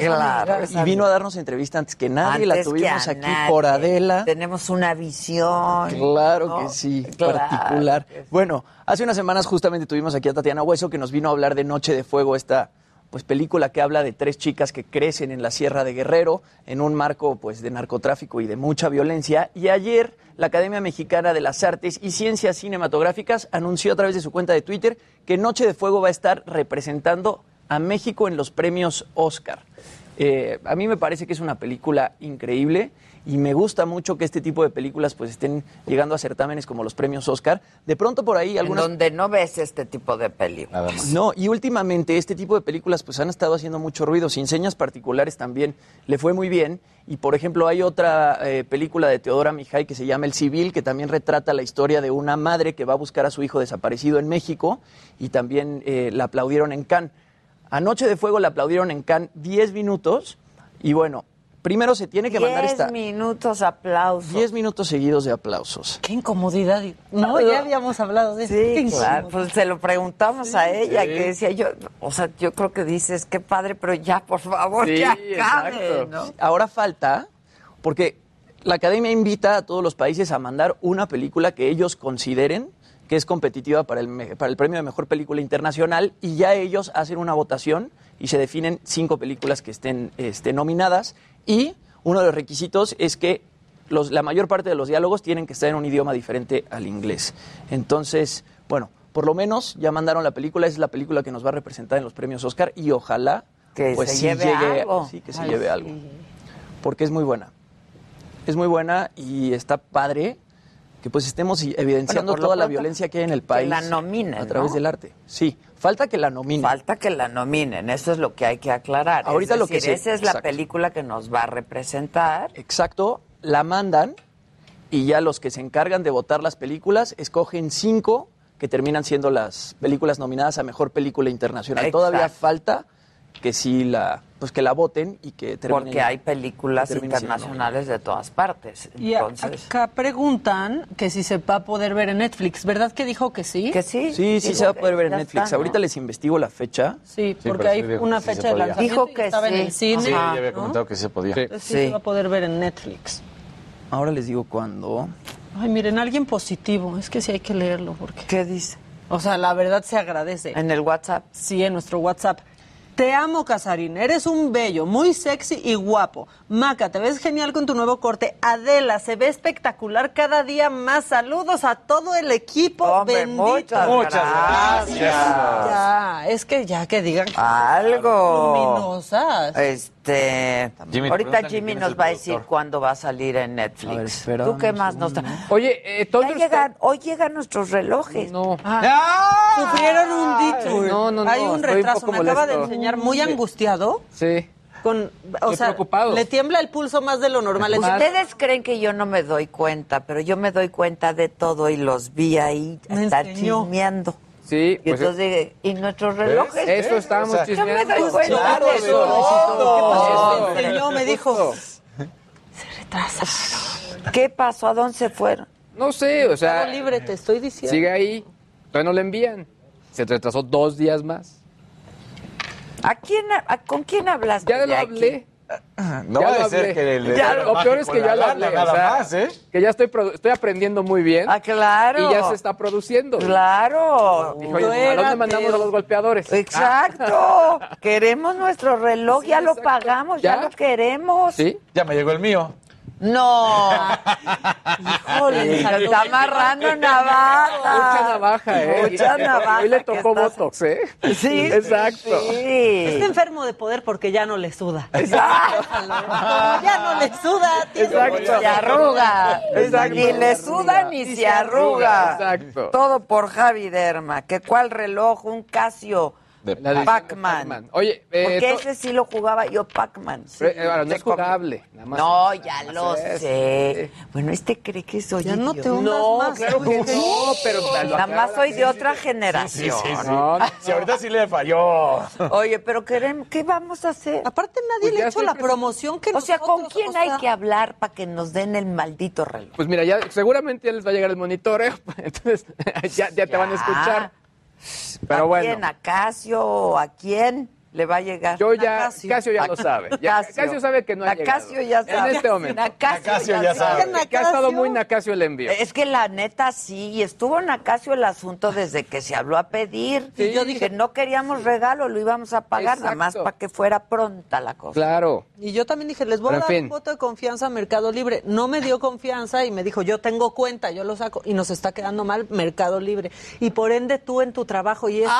claro. Y vino a darnos entrevista antes que nadie, la Antes tuvimos a aquí nadie. por Adela. Tenemos una visión. Claro ¿no? que sí, Claro particular. Bueno, hace unas semanas justamente tuvimos aquí a Tatiana Hueso que nos vino a hablar de Noche de Fuego, esta pues película que habla de tres chicas que crecen en la Sierra de Guerrero en un marco pues de narcotráfico y de mucha violencia y ayer la Academia Mexicana de las Artes y Ciencias Cinematográficas anunció a través de su cuenta de Twitter que Noche de Fuego va a estar representando a México en los premios Oscar. Eh, a mí me parece que es una película increíble y me gusta mucho que este tipo de películas pues estén llegando a certámenes como los premios Oscar. De pronto por ahí algunas... En donde no ves este tipo de películas. No, y últimamente este tipo de películas pues han estado haciendo mucho ruido. Sin señas particulares también le fue muy bien. Y por ejemplo hay otra eh, película de Teodora Mijay que se llama El Civil, que también retrata la historia de una madre que va a buscar a su hijo desaparecido en México y también eh, la aplaudieron en Cannes. Anoche de Fuego la aplaudieron en Cannes 10 minutos y bueno, primero se tiene que mandar Diez esta... minutos aplausos. 10 minutos seguidos de aplausos. Qué incomodidad. No, ya habíamos hablado de eso. Sí, claro. Pues se lo preguntamos a ella, Sí. que decía yo, o sea, yo creo que dices, qué padre, pero ya, por favor, Sí, ya acabe. Ahora falta, porque la academia invita a todos los países a mandar una película que ellos consideren que es competitiva para el, para el premio de mejor película internacional y ya ellos hacen una votación y se definen cinco películas que estén este, nominadas y uno de los requisitos es que los- la mayor parte de los diálogos tienen que estar en un idioma diferente al inglés. Entonces, bueno, por lo menos ya mandaron la película, es la película que nos va a representar en los premios Oscar y ojalá Que pues se sí lleve llegue, algo. sí, que se Ay, lleve sí. algo. Porque es muy buena. Es muy buena y está padre que pues estemos evidenciando Bueno, toda la pronto, violencia que hay en el que país. la nominen, A través ¿no? del arte. Sí, falta que la nominen. Falta que la nominen, eso es lo que hay que aclarar. Ahorita es lo que se- esa es la película que nos va a representar. Exacto, la mandan y ya los que se encargan de votar las películas escogen cinco que terminan siendo las películas nominadas a mejor película internacional. Exacto. Todavía falta que sí la pues que la voten y que terminen. Porque hay películas internacionales de todas partes. Y Entonces, acá preguntan que si se va a poder ver en Netflix. ¿Verdad que dijo que sí? que sí. Sí, sí dijo se va a poder ver en Netflix. está, ¿no? Ahorita les investigo la fecha. Sí, porque hay sí una sí fecha de lanzamiento Dijo que estaba en sí. el cine. Sí, ya había ¿no? comentado que sí se podía. Entonces sí, Sí. se va a poder ver en Netflix. Ahora les digo cuándo. Ay, miren, alguien positivo. Es que sí hay que leerlo porque... ¿Qué dice? O sea, la verdad se agradece. En el WhatsApp. Sí, en nuestro WhatsApp. Te amo, Casarín. Eres un bello, muy sexy y guapo. Maca, te ves genial con tu nuevo corte. Adela, se ve espectacular cada día más. Saludos a todo el equipo. Hombre, Bendito. muchas gracias. Ya, es que ya que digan Algo. luminosas. Este, Jimmy, ahorita Jimmy nos va a decir cuándo va a salir en A ver, Netflix. ¿Tú qué más nos segundo. Oye, eh, Thunderstruck- llegan, hoy llegan nuestros relojes. No. Sufrieron un detour. No, no, no, Hay un retraso. Me acaba de molesto. Muy angustiado. Sí. Con, o Estoy sea, preocupado. le tiembla el pulso más de lo normal. Ustedes creen que yo no me doy cuenta, pero yo me doy cuenta de todo y los vi ahí enseñó. chismeando. Sí, Y pues entonces dije, ¿y nuestros relojes? eso estábamos O sea, Yo me chismeando. doy cuenta Claro, de eso, todo. Me enseñó, me dijo. ¿Qué pasó? ¿A dónde se fueron? No sé, o sea, Estado libre, te estoy diciendo. sigue ahí. Todavía no le envían. Se retrasó dos días más. ¿A quién, a- ¿Con quién hablaste? Ya lo hablé. No Ya a ser que le Ya, lo peor es que ya lo hablé. o Nada sea, más, ¿eh? Que ya estoy, produ- estoy aprendiendo muy bien. Ah, claro. Y ya se está produciendo. Claro. Dijo, oye, ¿a dónde mandamos a los golpeadores? Exacto. Queremos nuestro reloj, Sí, ya lo pagamos, ya, ¿Ya? lo queremos. Sí. Ya me llegó el mío. No. Híjole, está amarrando navaja. Mucha navaja, ¿eh? Mucha navaja. Hoy le tocó Botox, ¿eh? Sí. Exacto. Sí. Está enfermo de poder porque ya no le suda. Como ya no le suda. Exacto. Se arruga. Exacto. Ni le suda ni se arruga. Exacto. Todo por Javi Derma. ¿Que cuál reloj? Un Casio. De- Pac-Man. Oye, eh, Porque ese sí lo jugaba yo, Pac-Man. sí. Pero, eh, no es jugable. Nada más No, ya nada lo es. sé. Bueno, este cree que soy Ya no te No, más. claro que no, pero Nada más soy de otra generación. No, si ahorita sí le falló. Oye, pero queremos, ¿qué vamos a hacer? Aparte nadie Pues le ha hecho la promoción que O sea, ¿con quién o hay que hablar para que nos den el maldito reloj? Pues mira, ya seguramente ya les va a llegar el monitoreo, entonces ya, ya te van a escuchar. Pero ¿A bueno. quién? ¿A Casio a quién le va a llegar? Yo ya, Casio. Casio, ya lo sabe. Ya, Casio. Casio. sabe que no ha llegado. Nacasio ya sabe. En este momento. Nacasio Nacasio ya, ya sabe. sabe. Que ha estado muy Nacasio el envío. Es que la neta sí, y estuvo Nacasio el asunto desde que se habló a pedir. Sí. yo dije, no queríamos regalo, lo íbamos a pagar, nada más para que fuera pronta la cosa. Claro. Y yo también dije, les voy Pero a dar fin. un voto de confianza a Mercado Libre. No me dio confianza y me dijo, yo tengo cuenta, yo lo saco. Y nos está quedando mal Mercado Libre. Y por ende tú en tu trabajo y eso.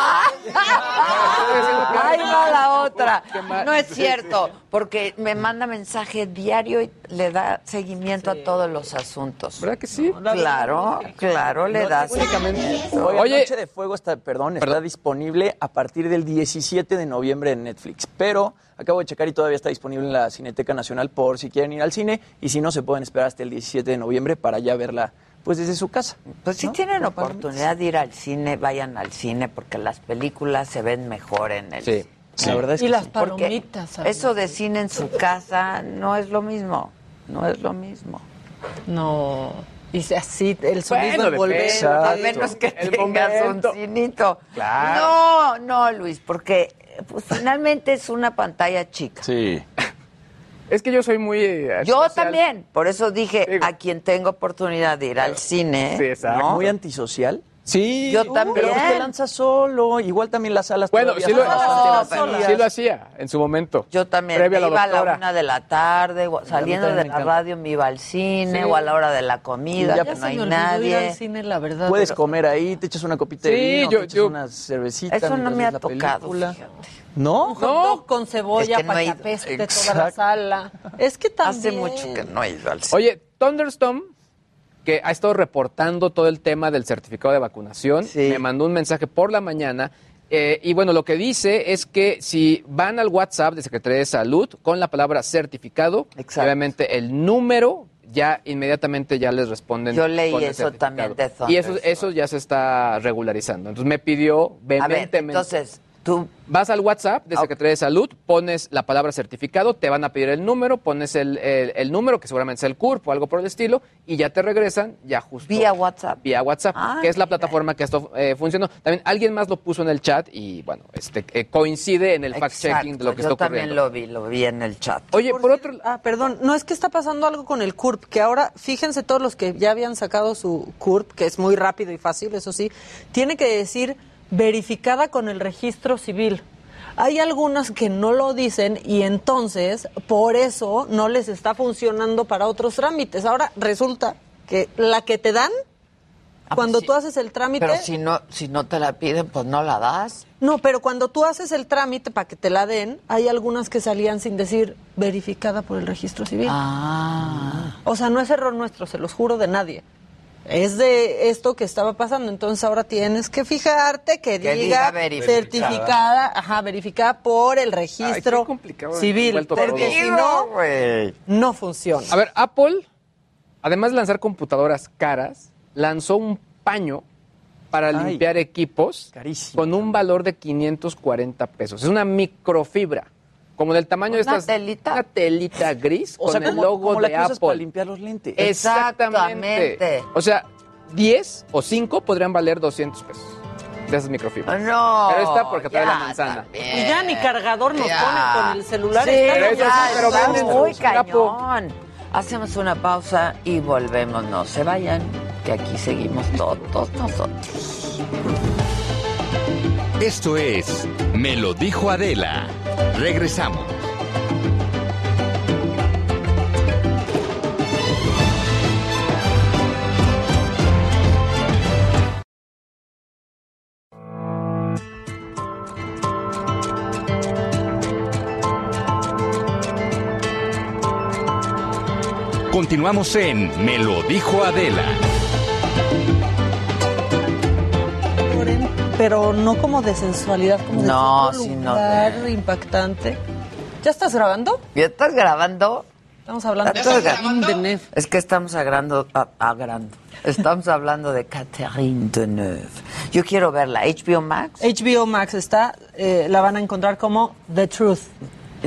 Ahí va la otra. No es cierto, porque me manda mensaje diario y le da seguimiento a todos los asuntos. ¿Verdad que sí? Claro, claro, le da seguimiento. Oye, Oye. Noche de Fuego está, perdón, está disponible a partir del 17 de noviembre en Netflix. Pero acabo de checar y todavía está disponible en la Cineteca Nacional por si quieren ir al cine. Y si no, se pueden esperar hasta el 17 de noviembre para ya verla pues desde su casa. Pues si ¿no? tienen oportunidad de ir al cine, vayan al cine porque las películas se ven mejor en el Sí. Cine. La verdad es Y que las sí. Palomitas. eso de cine en su casa no es lo mismo, no es lo mismo. No. Y se- así, el sonido Bueno, depende. A menos que El tengas momento. un cinito. Claro. No, no, Luis, porque pues, finalmente es una pantalla chica. Sí. Es que yo soy muy. eh, Yo también, por eso dije Digo. a quien tengo oportunidad de ir al cine. Sí, exacto. ¿no? Muy antisocial. Sí. Yo también. Pero te lanzas solo. Igual también las salas Bueno, sí lo, sí hacía en su momento. Yo también me la iba a la una de la tarde, saliendo de la encanta. radio me iba al cine Sí. o a la hora de la comida, Ya que no hay me olvidó ir nadie. al cine, la verdad. Puedes pero- comer ahí, te echas una copita de vino, yo- te echas yo- una cervecita. Eso no me ha tocado. ¿No? Un con cebolla Es que no para he que ido. apeste toda Exacto. la sala. Es que también... Hace mucho que no he ido al cine. Oye, Thunderstorm, que ha estado reportando todo el tema del certificado de vacunación, Sí. me mandó un mensaje por la mañana. eh, y bueno, lo que dice es que si van al WhatsApp de Secretaría de Salud con la palabra certificado, Exacto. obviamente el número ya inmediatamente ya les responden. Yo leí con el eso también de Y eso, eso ya se está regularizando. Entonces me pidió a ver, vehementemente. entonces, tú Vas al WhatsApp de Ah. Secretaría de Salud, pones la palabra certificado, te van a pedir el número, pones el, el- el número, que seguramente es el CURP o algo por el estilo, y ya te regresan, ya justo. vía WhatsApp. Vía WhatsApp, Ah, que es la plataforma que esto eh, funcionó. También alguien más lo puso en el chat y, bueno, este eh, coincide en el fact-checking de lo que Yo está también ocurriendo. lo vi, lo vi en el chat. Oye, por, otro... Ah, perdón, no es que está pasando algo con el CURP, que ahora, fíjense todos los que ya habían sacado su CURP, que es muy rápido y fácil, eso sí, tiene que decir verificada con el registro civil. Hay algunas que no lo dicen y entonces por eso no les está funcionando para otros trámites. Ahora resulta que la que te dan Ah, cuando pues sí. tú haces el trámite Pero si no, si no te la piden, pues no la das. no, pero cuando tú haces el trámite para que te la den, hay algunas que salían sin decir verificada por el registro civil. Ah. O sea, no es error nuestro, se los juro de nadie. Es de esto que estaba pasando. Entonces ahora tienes que fijarte que, Que diga, diga verificada. certificada, ajá, verificada por el Ay, registro complicado, civil. Porque si no, funciona. A ver, Apple, además de lanzar computadoras caras, lanzó un paño para Ay. limpiar equipos Carísimo. con un valor de 540 pesos. Es una microfibra, como del tamaño de ¿Una estas... telita? Una telita gris O sea, con el como, logo como la de que usas para Apple. limpiar los lentes. Exactamente. Exactamente. O sea, 10 o 5 podrían valer 200 pesos de esas microfibras. No. Pero esta porque trae ya la manzana. también. Y ya ni cargador nos Ya. ponen con el celular. Sí, pero eso pero venden muy cañón. Hacemos una pausa y volvemos. No se vayan, que aquí seguimos todos nosotros. Esto es Me lo dijo Adela. Regresamos. Continuamos en Me lo dijo Adela. Pero no como de sensualidad, como de No, lugar impactante. ¿Ya estás grabando? ¿Ya estás grabando? Estamos hablando de Catherine Deneuve. Es que estamos agrando, a- agrando. Estamos hablando de Catherine Deneuve. Yo quiero verla. HBO Max. HBO Max está, eh, la van a encontrar como The Truth.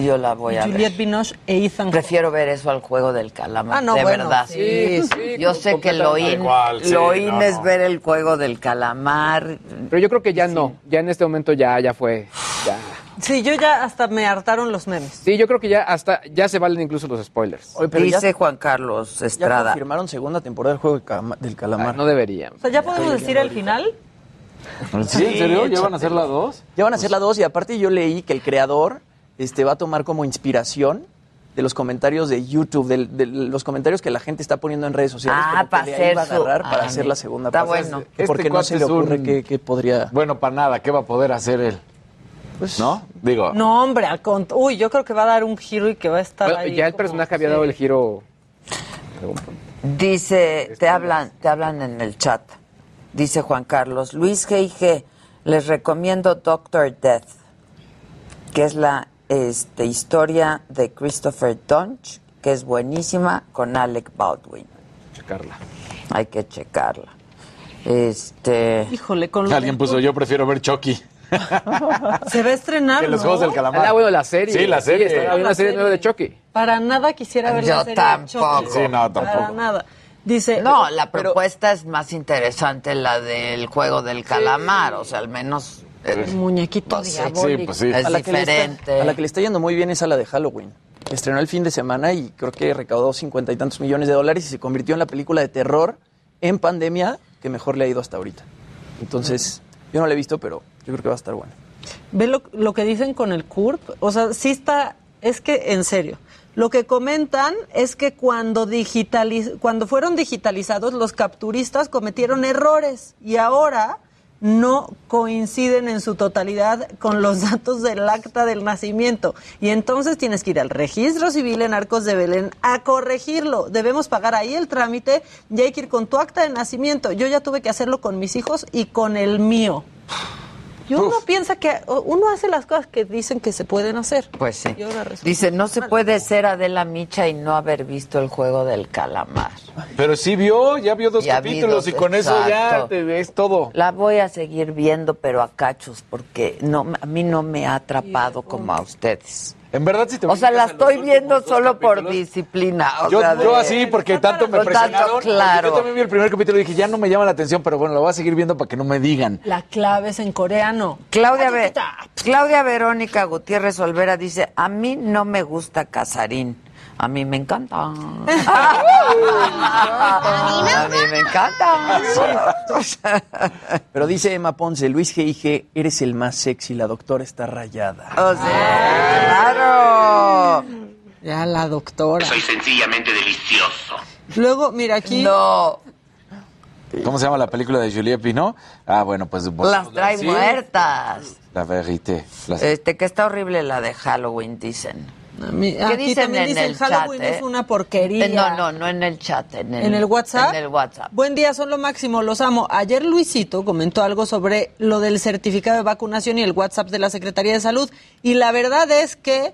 Yo la voy a Juliette ver. Binoche e Ethan Prefiero ver eso al juego del calamar. Ah, no, de bueno, verdad. sí, sí, Yo sé que lo in, Igual, sí, lo in no, es no. ver el juego del calamar. Pero yo creo que ya no. Ya en este momento ya, ya fue. Ya. Sí, yo ya hasta me hartaron los memes. Sí, yo creo que ya hasta ya se valen incluso los spoilers. Dice Juan Carlos Ya Estrada. confirmaron segunda temporada del juego del, calamar. no deberían. O sea, ¿ya podemos decir el final? ¿Sí? ¿En serio? ¿Ya van a hacer la dos? Ya van a hacer la dos y aparte yo leí que el creador este, va a tomar como inspiración de los comentarios de YouTube, de, los comentarios que la gente está poniendo en redes sociales. Ah, como que para de ahí va a su- agarrar para Ah, hacer la segunda está parte. bueno. Que porque Este no se le es un- ocurre que, que podría... Bueno, para nada, ¿qué va a poder hacer él? ¿No? Digo, No, hombre, al cont- Uy, yo creo que va a dar un giro y que va a estar Bueno, ahí. ya el personaje había dado el giro. Dice, te hablan, te hablan en el chat. Dice Juan Carlos, Luis G.I.G., les recomiendo Doctor Death, que es la este, historia de Christopher Dunch, que es buenísima, con Alec Baldwin. Checarla. Hay que checarla. Este. Híjole, con lo alguien puso, yo prefiero ver Chucky. Se va a estrenar, Que los ¿no? Juegos del Calamar. Ah, bueno, la serie. Sí, la serie. está- hay una serie nueva de Chucky. Para nada quisiera ver Yo la serie de tampoco. Chucky. Sí, no, Para tampoco. nada. Dice... No, la propuesta es más interesante la del juego del calamar, o sea, al menos El muñequito Pues diabólico. Sí, pues sí. es a la, que le diferente. está, a la que le está yendo muy bien es a la de Halloween. Estrenó el fin de semana y creo que recaudó cincuenta y tantos millones de dólares y se convirtió en la película de terror en pandemia que mejor le ha ido hasta ahorita. Entonces, yo no la he visto, pero yo creo que va a estar buena. Ve lo, lo que dicen con el CURP. O sea, sí está. Es que, en serio. Lo que comentan es que cuando, digitaliz- cuando fueron digitalizados, los capturistas cometieron errores y ahora no coinciden en su totalidad con los datos del acta del nacimiento. Y entonces tienes que ir al registro civil en Arcos de Belén a corregirlo. Debemos pagar ahí el trámite y hay que ir con tu acta de nacimiento. Yo ya tuve que hacerlo con mis hijos y con el mío. Y uno piensa que uno hace las cosas que dicen que se pueden hacer. Pues sí. Dice, no se puede ser Adela Micha y no haber visto el juego del calamar. Pero sí vio, ya vio dos Ya vi capítulos dos, y con eso ya te ves todo. La voy a seguir viendo, pero a cachos, porque no, a mí no me ha atrapado como a ustedes. En verdad, si te O sea, la estoy viendo solo por disciplina. o Yo, sea, yo de- así, porque tanto me tanto, presionaron. porque claro. Yo también vi el primer capítulo y dije, ya no me llama la atención, pero bueno, lo voy a seguir viendo para que no me digan. La clave es en coreano. Claudia, Ve- Claudia Verónica Gutiérrez Olvera dice, a mí no me gusta Casarín. A mí me encanta. a mí me encanta. Pero dice Emma Ponce, Luis G.I.G., eres el más sexy, la doctora está rayada. O sea, claro. Ya la doctora. Soy sencillamente delicioso. Luego, mira aquí. No, ¿Cómo se llama la película de Juliette Pinot? Ah, bueno, pues... las trae muertas. La verité. Las- Este, que está horrible la de Halloween, dicen. A mí- ¿Qué aquí dicen también en dicen el Halloween chat, es eh? una porquería. Eh, No, no, no en el chat, en el, ¿En el WhatsApp? En el WhatsApp. Buen día, son lo máximo, los amo. Ayer Luisito comentó algo sobre lo del certificado de vacunación y el WhatsApp de la Secretaría de Salud. Y la verdad es que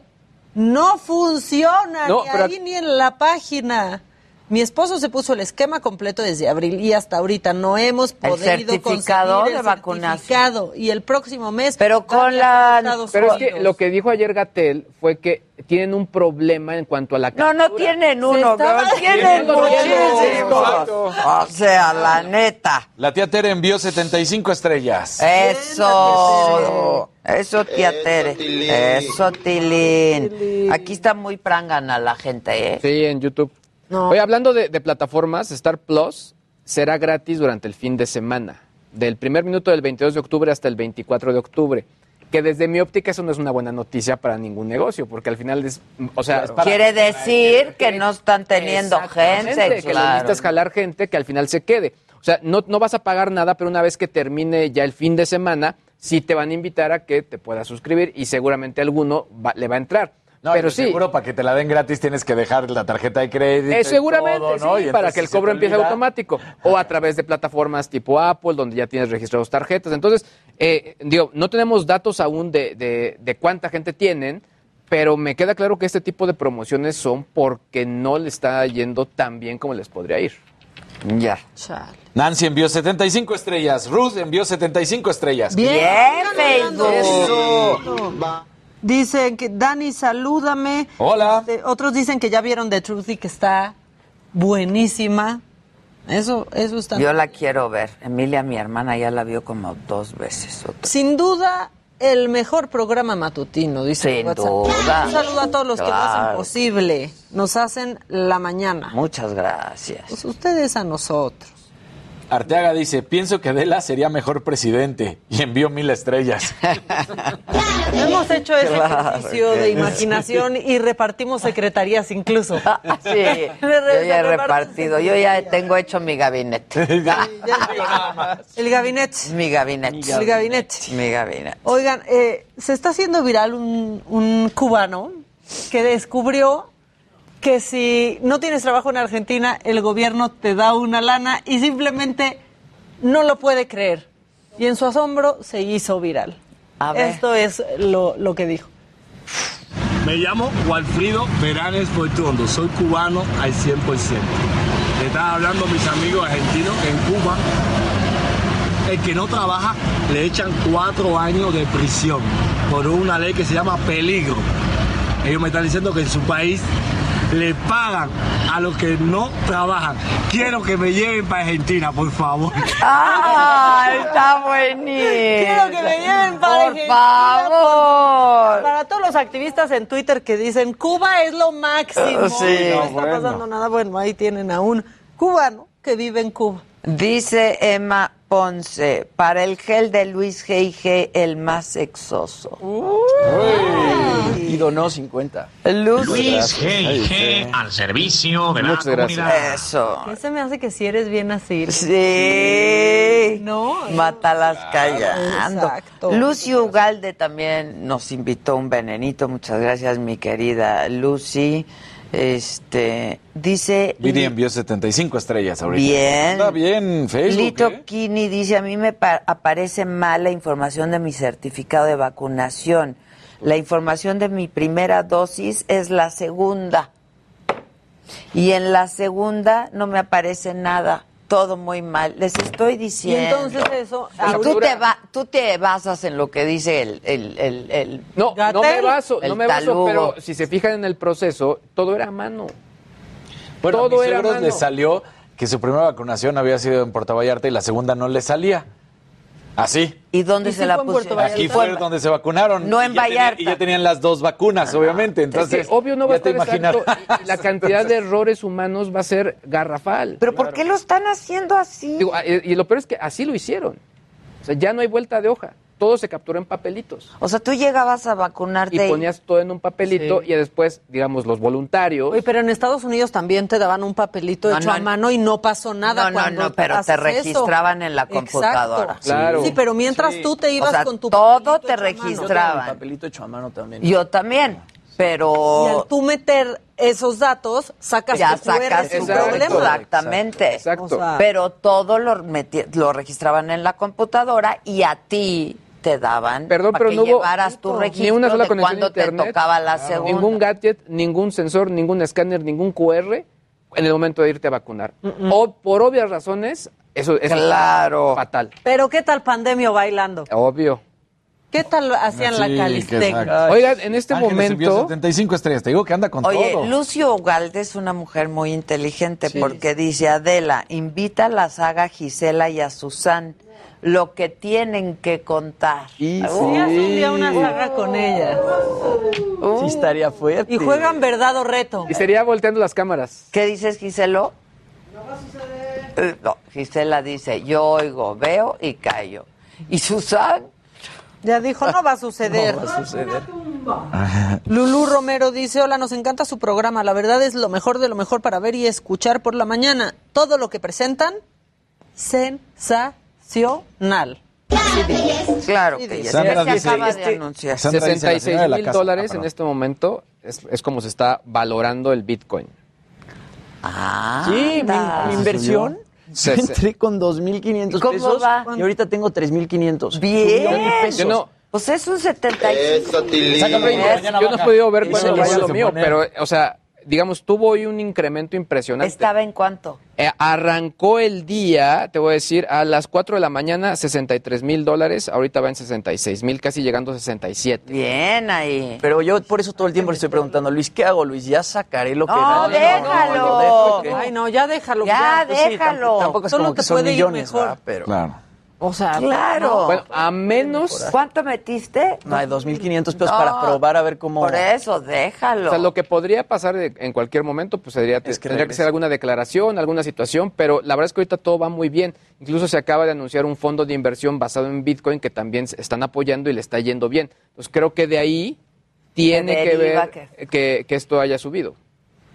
no funciona No, ni pero- ahí ni en la página. Mi esposo se puso el esquema completo desde abril y hasta ahorita no hemos El podido certificado conseguir de el vacunación. certificado. y el próximo mes Pero con la- Pero es que lo que dijo ayer Gatel fue que tienen un problema en cuanto a la No, no tienen uno, estaba tienen muchísimos. O sea, la neta. La tía Tere envió 75 estrellas. Eso. Eso, tía Tere. Eso, Tilín. Aquí está muy prangana la gente, ¿eh? Sí, en YouTube. No. Oye, hablando de, de plataformas, Star Plus será gratis durante el fin de semana, del primer minuto del 22 de octubre hasta el 24 de octubre. Que desde mi óptica eso no es una buena noticia para ningún negocio, porque al final es, o sea, es para- Quiere decir que no están teniendo gente, que claro. necesitas jalar gente que al final se quede. O sea, no, no vas a pagar nada, pero una vez que termine ya el fin de semana, sí te van a invitar a que te puedas suscribir y seguramente alguno va- le va a entrar. No, pero pero sí. seguro para que te la den gratis tienes que dejar la tarjeta de crédito. Eh, y seguramente, todo, ¿no? sí, Y para que el cobro empiece olvida. automático. O a través de plataformas tipo Apple, donde ya tienes registrados tarjetas. Entonces, eh, digo, no tenemos datos aún de, de- de cuánta gente tienen, pero me queda claro que este tipo de promociones son porque no le está yendo tan bien como les podría ir. Ya. Nancy envió 75 estrellas. Ruth envió 75 estrellas. Bien, Facebook. Eso. Dicen que Dani, salúdame. Hola. Este, otros dicen que ya vieron The Truth y que está buenísima. Eso, eso está. Yo la quiero ver. Emilia, mi hermana, ya la vio como dos veces. Sin duda, el mejor programa matutino, dice Sin WhatsApp. duda. Un saludo a todos los que lo hacen posible. Nos hacen la mañana. Muchas gracias. Pues ustedes a nosotros. Arteaga dice, pienso que Adela sería mejor presidente. Y envió mil estrellas. Hemos hecho ese Claro ejercicio que de sí. imaginación y repartimos secretarías incluso. Sí, yo ya he repartido. Yo ya tengo hecho mi gabinete. El gabinete. Mi gabinete. El gabinete. Mi gabinete. Oigan, eh, se está haciendo viral un, un cubano que descubrió que si no tienes trabajo en Argentina, el gobierno te da una lana y simplemente no lo puede creer. Y en su asombro se hizo viral. A ver. Esto es lo, lo que dijo. Me llamo Walfrido Veranes Portuondo, soy cubano al 100%. Le estaba hablando a mis amigos argentinos que en Cuba el que no trabaja le echan cuatro años de prisión por una ley que se llama peligro. Ellos me están diciendo que en su país le pagan a los que no trabajan. Quiero que me lleven para Argentina, por favor. ¡Ah! Está buenísimo. Quiero que me lleven para Por Argentina, favor. Para todos los activistas en Twitter que dicen Cuba es lo máximo, Sí. no No, está bueno. pasando nada bueno, ahí tienen a un cubano que vive en Cuba. Dice Emma Ponce, para el gel de Luis G.I.G. el más sexoso. Y donó 50. Luis G&G al servicio de la gracias. comunidad. Eso. ¿Qué se me hace que si eres bien así? Sí. No. Mátalas callando. Exacto. Lucy Ugalde también nos invitó un venenito. Muchas gracias, mi querida Lucy. Este, dice Viri envió 75 estrellas ahorita. Bien. Está bien, Facebook. Lito ¿eh? Kini dice, a mí me pa- aparece mal la información de mi certificado de vacunación. La información de mi primera dosis es la segunda. Y en la segunda no me aparece nada. Todo muy mal. Les estoy Y diciendo. entonces eso... Y tú te, va- tú te basas en lo que dice el... el, el, el- No, no me baso, el no me baso, talugo. pero si se fijan en el proceso, todo era a mano. Bueno, Todo a mis era suegros mano. les salió que su primera vacunación había sido en Puerto Vallarta y la segunda no le salía. Así. ¿Y dónde ¿Y se sí la pusieron? Aquí fue donde se vacunaron. No en Y ya tenían- Vallarta. y ya tenían las dos vacunas, obviamente. Entonces, es que obvio no va a estar exacto y, y la cantidad de errores humanos va a ser garrafal. ¿Pero por qué lo están haciendo así? Digo, ah, y, y lo peor es que así lo hicieron. O sea, ya no hay vuelta de hoja. Todo se capturó en papelitos. O sea, tú llegabas a vacunarte Y ponías todo en un papelito y después, digamos, los voluntarios. Oye, pero en Estados Unidos también te daban un papelito No, hecho no, a mano y no pasó nada No, no, cuando no, pero te eso. registraban en la Exacto. computadora. Claro. Sí, pero mientras Sí. tú te ibas O sea, con tu todo papelito te mano. Yo registraban. papelito hecho a mano también. Yo también, pero Y al tú meter esos datos, sacas ya tu sacas tu Exacto. problema. Exactamente. Exacto. O sea, Pero todo lo, lo registraban en la computadora y a ti te daban Perdón, para pero que no hubo llevaras tu ni registro una sola de conexión te tocaba la segunda. Ningún gadget, ningún sensor, ningún escáner, ningún QR en el momento de irte a vacunar. O por obvias razones, eso es Claro. fatal. Pero ¿qué tal pandemia bailando? Obvio. ¿Qué tal hacían la Sí, exacto. Oigan, en este Ángeles momento, 75 estrellas. Te digo que anda con Oye, todo. Lucio Ugalde es una mujer muy inteligente porque dice, Adela, invita a la saga Gisela y a Susan lo que tienen que contar. Y Uh, Sí, un día una saga con ella. Sí estaría fuerte. Y juegan verdad o reto. y sería volteando las cámaras. ¿Qué dices, Giselo? No va a suceder. No, Gisela dice, yo oigo, veo y callo. ¿Y Susan? Ya dijo, no va a suceder. No va a suceder. Lulú Romero dice, hola, nos encanta su programa. La verdad es lo mejor de lo mejor para ver y escuchar por la mañana. Todo lo que presentan, sensacional. Claro que ya, Sandra se dice, acaba este- de anunciar. Sandra dice la 66 señora de la mil casa. dólares Ah, perdón. en este momento es, es como se está valorando el Bitcoin. Ah, Sí, mi, inversión. Entré con 2.500 ¿Cómo pesos va? y ahorita tengo 3.500. Bien. Subió mil pesos. Yo no- Pues es un 75. Sácalo ahí, Es- Yo no he podido ver Eso vaya vas lo mío, poner. pero, o sea, digamos, tuvo hoy un incremento impresionante. ¿Estaba en cuánto? Eh, arrancó el día, te voy a decir, a las 4 de la mañana, 63 mil dólares. Ahorita va en 66 mil, casi llegando a 67. Bien ahí. Pero yo por eso todo el tiempo le estoy preguntando, Luis, ¿qué hago, Luis? Ya sacaré lo que No, gane. déjalo. lo dejo que- Ay, no, ya déjalo. Ya, pues sí, déjalo. Tampoco es Solo como te que son puede ir millones, mejor. ¿verdad? Pero... Claro. O sea, Claro. Bueno, a menos... ¿Cuánto metiste? No, hay 2.500 pesos No, para probar a ver cómo... Por eso, déjalo. O sea, lo que podría pasar de- en cualquier momento, pues sería, Es que tendría que ser alguna declaración, alguna situación, pero la verdad es que ahorita todo va muy bien. Incluso se acaba de anunciar un fondo de inversión basado en Bitcoin que también se están apoyando y le está yendo bien. Entonces creo que de ahí tiene que ver que, que esto haya subido.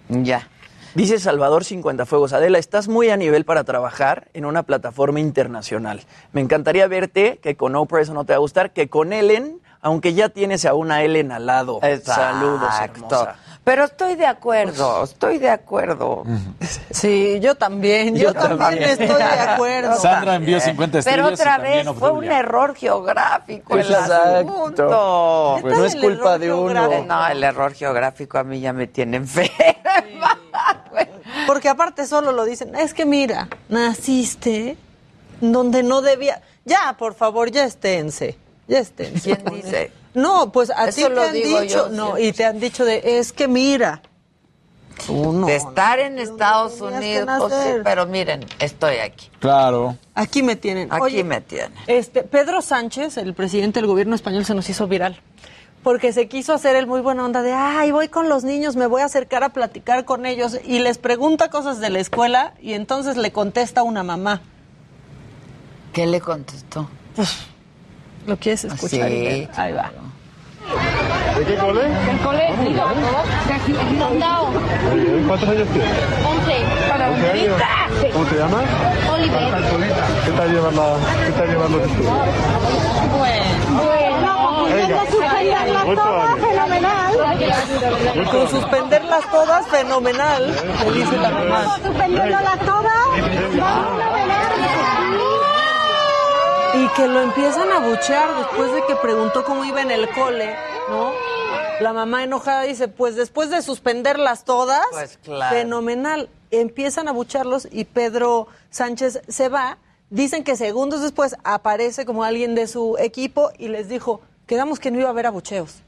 Ya. Dice Salvador 50 Fuegos, Adela, estás muy a nivel para trabajar en una plataforma internacional. Me encantaría verte, que con Oprah eso no te va a gustar, que con Ellen, aunque ya tienes a una Ellen al lado. Saludos, Exacto. hermosa. Pero estoy de acuerdo, estoy de acuerdo. Sí, yo también, yo, Yo también, también. estoy de acuerdo. Sandra envió 50 estrellas. Pero otra vez fue un error geográfico el Exacto. asunto. Pues no es el culpa de uno. No, el error geográfico a mí ya me tiene enferma. Porque aparte solo lo dicen, es que mira, naciste donde no debía. Ya, por favor, ya esténse. ¿Quién dice? No, pues a ti lo te han digo dicho, yo no, siempre. y te han dicho de, es que mira. Tú no. de estar en Estados Unidos, pues sí, pero miren, estoy aquí. Claro. Aquí me tienen. Aquí Oye, me tienen. Este, Pedro Sánchez, el presidente del gobierno español, se nos hizo viral. Porque se quiso hacer el muy buena onda de, ay, voy con los niños, me voy a acercar a platicar con ellos. Y les pregunta cosas de la escuela y entonces le contesta una mamá. ¿Qué le contestó? ¿Lo quieres escuchar? Sí? Ahí va. ¿De qué cole? El colegio, de aquí, de Rondao, ¿Cuántos años tienes? 11. 11 años. ¿Cómo te llamas? Oliver. ¿Qué tal llevas la, qué tal llevas los estudios? Bueno, Venga. Ocho años. fenomenal. Con suspenderlas todas, fenomenal, dice la mamá. Suspendiéndolas todas, Y que lo empiezan a buchear después de que preguntó cómo iba en el cole, ¿no? La mamá enojada dice, pues después de suspenderlas todas, Pues claro. fenomenal. Empiezan a bucharlos y Pedro Sánchez se va. Dicen que segundos después aparece como alguien de su equipo y les dijo, quedamos que no iba a haber abucheos.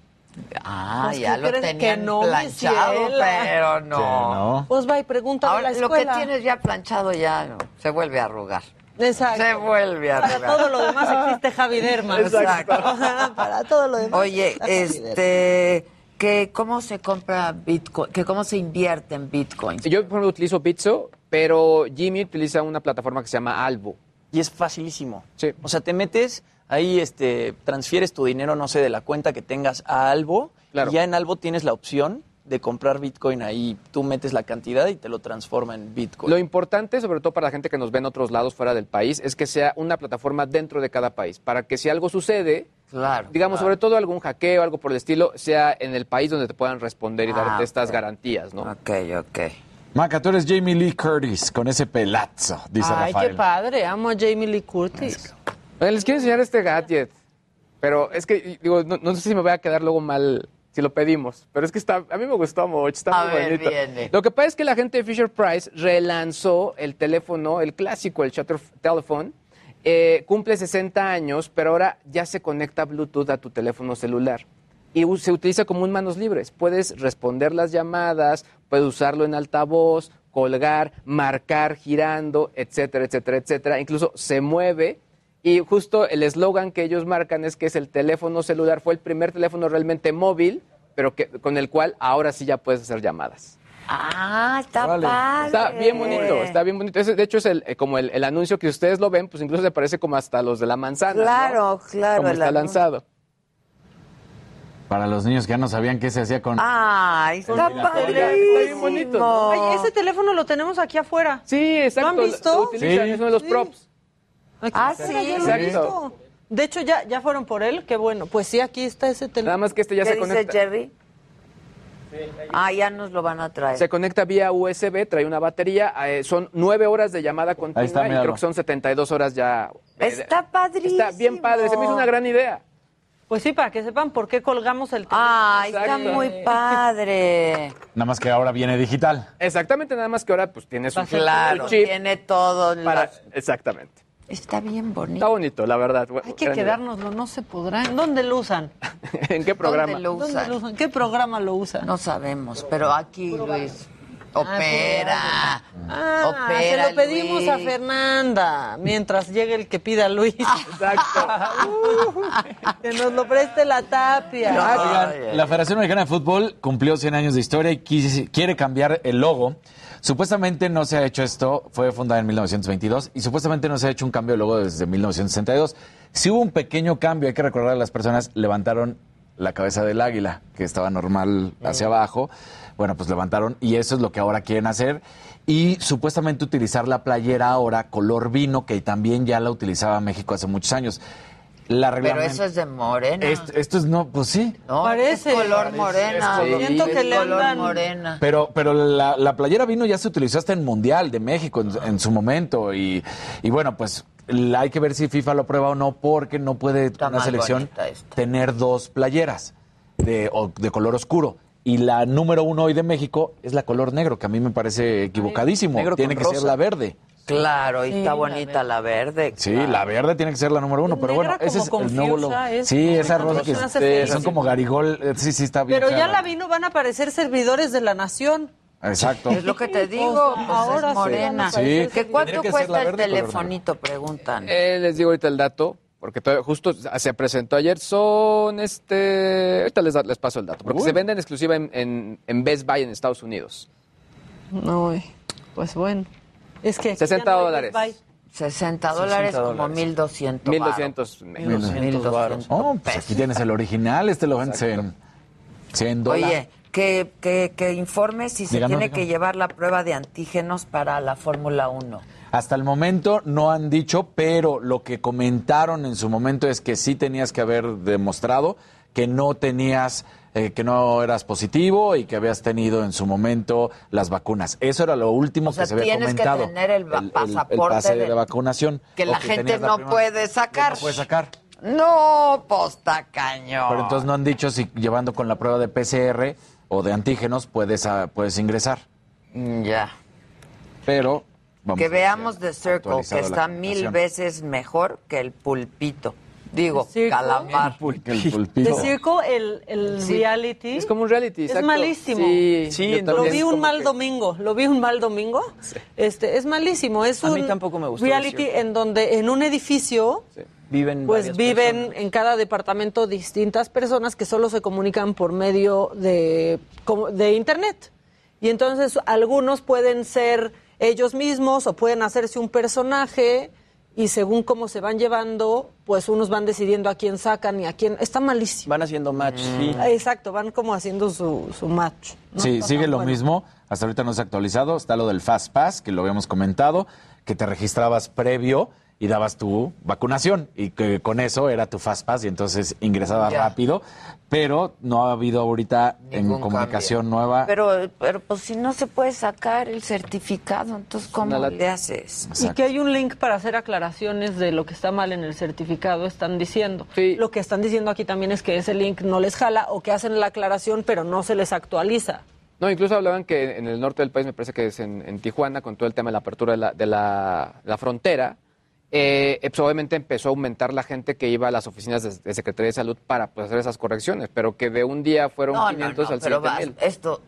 Ah, Pues, ya ¿qué lo tenían Que no, mi planchado, pero no. no. Pues va y pregunta Ahora, a la lo que escuela. tienes ya planchado ya no, se vuelve a arrugar. Exacto. Se vuelve a Para todo lo demás existe Javi Derma. Exacto. Para todo lo demás. Oye, este, que cómo se compra Bitcoin, que cómo se invierte en Bitcoin. Yo, por ejemplo, utilizo Bitso, pero Jimmy utiliza una plataforma que se llama Albo. Y es facilísimo. Sí. O sea, te metes, ahí este, transfieres tu dinero, no sé, de la cuenta que tengas a Albo. Claro. Y ya en Albo tienes la opción de comprar Bitcoin ahí. Tú metes la cantidad y te lo transforma en Bitcoin. Lo importante, sobre todo para la gente que nos ve en otros lados fuera del país, es que sea una plataforma dentro de cada país, para que si algo sucede, Claro. digamos, claro. sobre todo algún hackeo, algo por el estilo, sea en el país donde te puedan responder y Ah, darte estas ok. garantías, ¿no? Ok, ok. Maca, tú eres Jamie Lee Curtis con ese pelazo, dice Ay, Rafael. qué padre. Amo a Jamie Lee Curtis. Les quiero enseñar este gadget, pero es que, digo, no, no sé si me voy a quedar luego mal si lo pedimos, pero es que está, a mí me gustó mucho, está A muy ver, bonito. viene. Lo que pasa es que la gente de Fisher Price relanzó el teléfono, el clásico, el Shutter Telephone, eh, cumple 60 años, pero ahora ya se conecta Bluetooth a tu teléfono celular. Y se utiliza como un manos libres. Puedes responder las llamadas, puedes usarlo en altavoz, colgar, marcar girando, etcétera, etcétera, etcétera. Incluso se mueve. Y justo el eslogan que ellos marcan es que es el teléfono celular, fue el primer teléfono realmente móvil, pero que, con el cual ahora sí ya puedes hacer llamadas. Ah, está padre. Está bien bonito, está bien bonito. Ese, de hecho, es el, eh, como el, el anuncio que ustedes lo ven, pues incluso se parece como hasta los de la manzana. ¿no? Claro, claro. Como está anuncio. lanzado. Para los niños que ya no sabían qué se hacía con... Ay, está Oiga, está bien bonito, ¿no? padrísimo. Ay, ese teléfono lo tenemos aquí afuera. Sí, exacto. ¿Lo han visto? Lo utilizan, Sí. es uno de los Sí. props. Ah, afuera, sí. yo lo he Exacto. visto. De hecho, ya, ya fueron por él. Qué bueno. Pues sí, aquí está ese Nada teléfono. más que este ya ¿Qué se dice conecta. Jerry? Ah, ya nos lo van a traer. Se conecta vía USB, trae una batería, eh, son nueve horas de llamada continua Ahí está, y creo que son 72 horas ya. eh, Está padrísimo. Está bien padre, se me hizo una gran idea. Pues sí, para que sepan por qué colgamos el teléfono. Ay, está muy padre. Nada más que ahora viene digital. Exactamente, nada más que ahora pues tienes un Claro, chip tiene todo. para... las- Exactamente. Está bien bonito. Está bonito, la verdad. Hay que quedárnoslo, no se podrá. ¿En dónde lo usan? ¿En qué programa? ¿Dónde lo ¿Dónde usan? lo usan? ¿Qué programa lo usan? No sabemos, pero aquí Luis opera. Ah, opera, se lo pedimos a. Fernanda mientras llegue el que pida Luis. Exacto. que nos lo preste la tapia. Oigan, la Federación Mexicana de Fútbol cumplió 100 años de historia y quis- quiere cambiar el logo. Supuestamente no se ha hecho esto, fue fundada en 1922 y supuestamente no se ha hecho un cambio de logo desde 1962. Si hubo un pequeño cambio, hay que recordar a las personas levantaron la cabeza del águila, que estaba normal hacia abajo. Bueno, pues levantaron y eso es lo que ahora quieren hacer. Y supuestamente utilizar la playera ahora color vino, que también ya la utilizaba México hace muchos años. La Pero eso es de morena. esto, esto es no, pues sí. No, Parece. es color morena. es color- Siento que Es le color andan- morena. Pero, pero la, la playera vino ya se utilizó hasta en Mundial de México en, en su momento. Y, y bueno, pues la- hay que ver si FIFA lo prueba o no, porque no puede una selección tener dos playeras de, o- de color oscuro. Y la número uno hoy de México es la color negro, que a mí me parece equivocadísimo. negro Tiene que ser la verde. Claro, y Sí, está la bonita la verde. Sí, claro. la verde tiene que ser la número uno, pero bueno, ese es el nuevo confusa, logo. es- Sí, esa rosa que este, son como garigol, eh, sí, sí está bien. Pero ya la vino van a parecer servidores de la nación. Exacto. Es lo que te digo, pues Ahora es morena. van a Sí. parecer ¿Qué cuánto que ser cuesta el telefonito? Preguntan. Eh, les digo ahorita el dato, porque todavía- justo se presentó ayer. Son este. Ahorita les, da- les paso el dato, porque Uy. se venden exclusiva en, en, en Best Buy en Estados Unidos. No, pues bueno. Es que 60 ya no dólares. Best Buy. 60 dólares, como dólares. 1200. 1200 varos. 1200 Oh, pues aquí tienes el original, este lo vendes en 100 dólares. Oye, que, que, que informe si se Díganos, tiene díganos. que llevar la prueba de antígenos para la Fórmula 1. Hasta el momento no han dicho, pero lo que comentaron en su momento es que sí tenías que haber demostrado que no tenías, eh, que no eras positivo y que habías tenido en su momento las vacunas. Eso era lo último O sea, que se había tienes que comentado. tener el va- pasaporte pase de- de vacunación. Que la gente la no puede sacar. No puede sacar. No, posta cañón. Pero entonces no han dicho si llevando con la prueba de PCR o de antígenos puedes, ah, puedes ingresar. Mm, Ya. Pero vamos que a veamos The Circle, que está mil veces mejor que el pulpito. Digo, The Circle. calamar. El pulpito. The Circle, el, el Sí. reality. Es como un reality, Es exacto. malísimo. Sí, Sí, Lo vi un mal que- domingo, lo vi un mal domingo. Este, es malísimo, es A un mí tampoco me gustó reality en donde en un edificio Viven pues viven personas. en cada departamento distintas personas que solo se comunican por medio de internet. Y entonces algunos pueden ser ellos mismos o pueden hacerse un personaje y según cómo se van llevando, pues unos van decidiendo a quién sacan y a quién. Está malísimo. Van haciendo match, sí. Exacto, van como haciendo su, su match. ¿no? Sí, Está sigue lo bueno. mismo. Hasta ahorita no se ha actualizado. Está lo del Fast Pass, que lo habíamos comentado, que te registrabas previo y dabas tu vacunación y que con eso era tu Fast Pass y entonces ingresabas Ya. rápido. Pero no ha habido ahorita Ningún en comunicación cambio. nueva. Pero, pero pues si no se puede sacar el certificado, entonces ¿cómo lata. le haces? Y que hay un link para hacer aclaraciones de lo que está mal en el certificado, están diciendo. Sí. Lo que están diciendo aquí también es que ese link no les jala o que hacen la aclaración pero no se les actualiza. No, incluso hablaban que en el norte del país, me parece que es en, en Tijuana, con todo el tema de la apertura de la, de la, la frontera, eh, pues, obviamente empezó a aumentar la gente que iba a las oficinas de, de Secretaría de Salud para pues, hacer esas correcciones, pero que de un día fueron No, no, 500 no, al pero 7000. vas- esto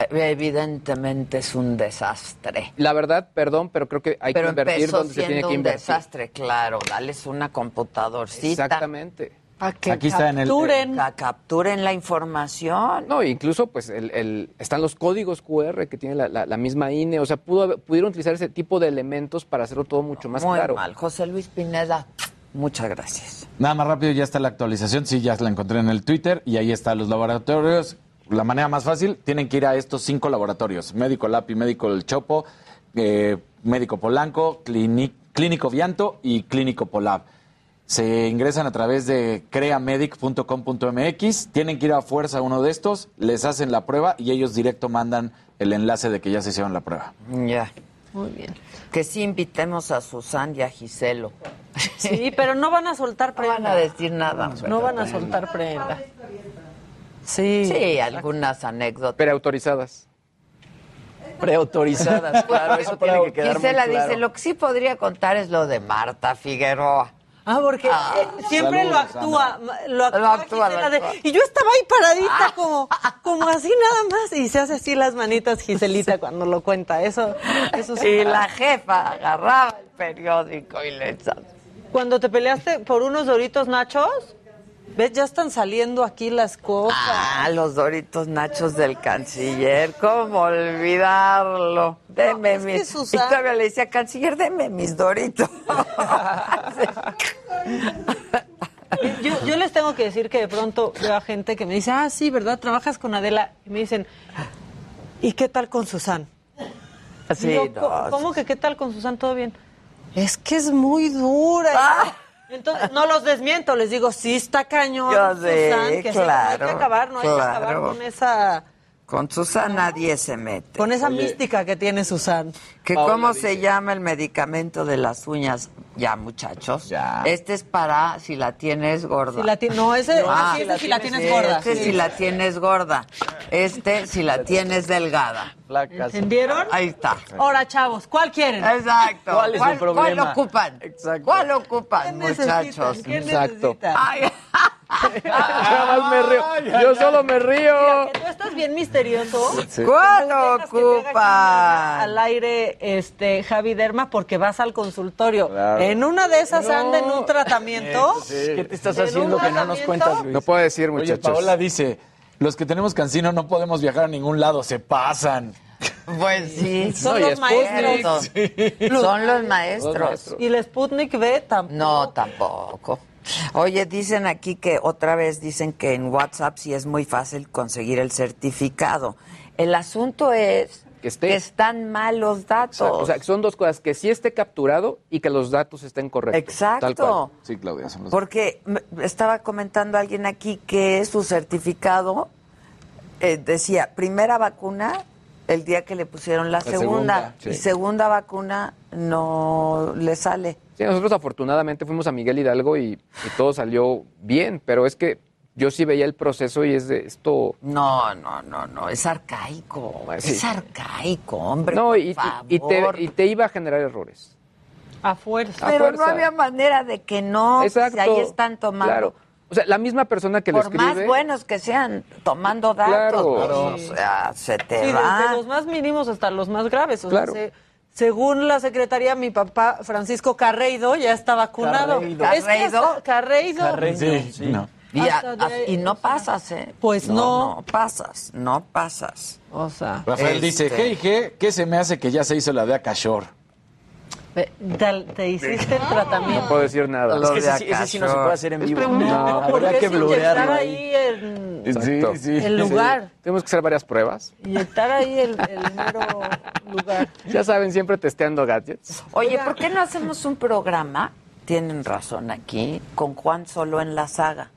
eh, evidentemente es un desastre. La verdad, perdón, pero creo que hay pero que invertir donde se tiene que un invertir. desastre, claro. Dales una computadorcita. Exactamente. Para que Aquí está en el- capturen, ca- capturen la información. No, incluso pues el, el- están los códigos QR que tiene la, la- la misma INE, o sea, pudo, haber- pudieron utilizar ese tipo de elementos para hacerlo todo mucho más Muy claro. mal. José Luis Pineda, muchas gracias. Nada más rápido, ya está la actualización. Sí, ya la encontré en el Twitter y ahí están los laboratorios. La manera más fácil, tienen que ir a estos cinco laboratorios: Médico Lapi, Médico El Chopo, eh, Médico Polanco, Clínico Vianto y Clínico Polab. Se ingresan a través de creamedic.com.mx, tienen que ir a fuerza a uno de estos, les hacen la prueba y ellos directo mandan el enlace de que ya se hicieron la prueba. Ya. Muy bien. Que sí invitemos a Susan y a Giselo. Sí, pero no van a soltar prenda. van a decir nada. No van a soltar prenda. Sí. Sí, algunas anécdotas. Preautorizadas. Preautorizadas, claro, eso tiene que quedar Gisela muy claro. dice, lo que sí podría contar es lo de Marta Figueroa. Ah, porque eh, siempre lo actúa, lo actúa, Lo actúa, Gisela lo de- actúa. y yo estaba ahí paradita como, como así nada más y se hace así las manitas Giselita cuando lo cuenta. Eso, eso sí. Y la jefa agarraba el periódico y le echaba. Cuando te peleaste por unos doritos nachos, ves ya están saliendo aquí las cosas. Ah, los doritos nachos del canciller, ¿cómo olvidarlo? Deme que mis... Susana- Y todavía le decía, canciller, deme mis doritos. Yo, yo les tengo que decir que de pronto veo a gente que me dice, ah, sí, ¿verdad? Trabajas con Adela. Y me dicen, ¿y qué tal con Susan? Sí, Y yo, no, "¿Cómo- ¿Cómo que qué tal con Susan? ¿Todo bien? Es que es muy dura. Ah. Entonces, no los desmiento, les digo, sí está cañón, Yo sé, Susan, que sí, claro, no hay que acabar, no hay que acabar claro. con esa, Con Susana nadie se mete. con esa mística que tiene Susan. ¿Que ¿Cómo se llama el medicamento de las uñas? Ya, muchachos. Este es para si la tienes gorda. Si la ti- no, ese- Ah, ese sí si la tienes sí, gorda. Este Sí. si la tienes gorda. Este si la tienes delgada. ¿Entendieron? Ahí está. Ahora, chavos, ¿cuál quieren? Exacto. ¿Cuál es el problema? ¿Cuál ocupan? ¿Cuál ocupan, necesitan? muchachos? ¿Qué Exacto. necesitan? Ay, Nada más me río. Yo solo me río. Mira, que tú estás bien misterioso. Sí. ¿Cuál ocupan? Al aire, este, Javi Derma, porque vas al consultorio. Claro. En una de esas anda en un tratamiento. ¿Qué te estás ¿En haciendo que no nos cuentas, Luis? No puedo decir, Oye, muchachos. Paola dice, los que tenemos cancino no podemos viajar a ningún lado, se pasan. Pues sí. Son No, los maestros. Son los maestros. Y el Sputnik V tampoco. No, tampoco. Oye, dicen aquí que otra vez dicen que en WhatsApp sí es muy fácil conseguir el certificado. El asunto es Que esté. que están mal los datos. O sea, que son dos cosas, que sí esté capturado y que los datos estén correctos. Exacto. Tal cual. Sí, Claudia, son los Porque me- estaba comentando alguien aquí que su certificado eh, decía primera vacuna el día que le pusieron la, segunda, segunda, sí. y segunda vacuna no le sale. Sí, nosotros afortunadamente fuimos a Miguel Hidalgo y, y todo salió bien, pero es que yo sí veía el proceso y es de esto... No, no, no, no, es arcaico, Sí. es arcaico, hombre. No, y, por y- y te, favor. y te iba a generar errores. A fuerza. a Pero no había manera de que no, pues, Exacto. ahí están tomando. Claro. O sea, la misma persona que lo Por más buenos que sean, tomando datos, Claro. pues, o sea, se te Sí, va. desde los más mínimos hasta los más graves. O Claro. sea, se- según la secretaría, mi papá, Francisco Carreido, ya está vacunado. Carreido. Es que hasta- ¿Carreido? Sí, sí. no. Y, a- Hasta de- a- y no pasas, ¿eh? Pues no. No pasas, no pasas. O sea, Rafael dice, Este. hey, ¿qué, ¿qué se me hace que ya se hizo la de Acashore? Ve- te, te hiciste el tratamiento. No puedo decir nada. Lo Es que de ese, sí- ese sí no se puede hacer en vivo. No, porque habría que blurearlo ahí ahí. el, Exacto. Sí, sí. el lugar. Tenemos que hacer varias pruebas. Inyectar ahí el, el mero lugar. Ya saben, siempre testeando gadgets. Oye, ¿por qué no hacemos un programa? Tienen razón aquí, con Juan solo en la saga.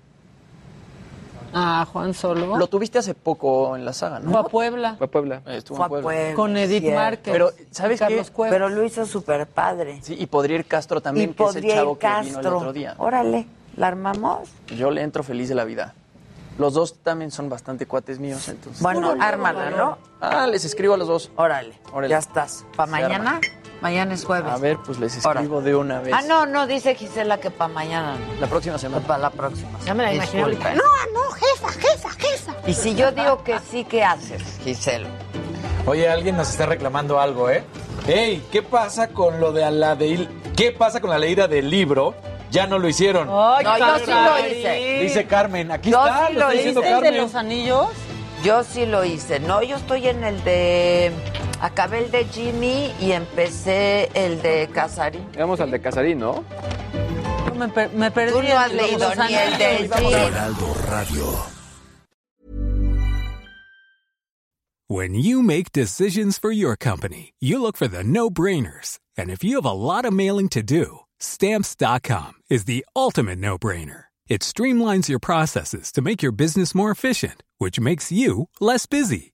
Ah, Juan Solo. Lo tuviste hace poco en la saga, Fue ¿no? a Puebla. Fue a Puebla. Eh, Estuvo Fue a Puebla. Puebla, Con Edith cierto. Márquez. Pero, ¿sabes qué? Carlos Cuevas. Pero lo hizo súper padre. Sí, y podría ir Castro Y también, que es el chavo ir que vino el Castro. otro día. Órale, ¿la armamos? Yo le entro feliz de la vida. Los dos también son bastante cuates míos, entonces. Bueno, ármala, ¿no? Ah, les escribo a los dos. Órale, Órale. ya estás. ¿Para mañana? arma. Mañana es jueves. A ver, pues les escribo de una vez. Ah, no, no, dice Gisela que para mañana. no. La próxima semana. Para la próxima. Ya me la imaginé Disculpen. ahorita. no, jefa, jefa, jefa. Y si yo digo que sí, ¿qué haces, Gisela? Oye, alguien nos está reclamando algo, ¿eh? Ey, ¿qué pasa con lo de la de ¿Qué pasa con la leída del libro? Ya no lo hicieron. Ay, No, yo sí lo hice. Dice Carmen, aquí Yo está, sí lo lo está diciendo hice. ¿Es el de los anillos? Yo sí lo hice. No, yo estoy en el de. Acabé el de Jimmy y empecé el de Casarín. Vamos al de Casarín, ¿no? No, me, per- me perdí. Tú no has leído los ni el de Heraldo Radio. When you make decisions for your company, you look for the no brainers. And if you have a lot of mailing to do, Stamps.com is the ultimate no brainer. It streamlines your processes to make your business more efficient, which makes you less busy.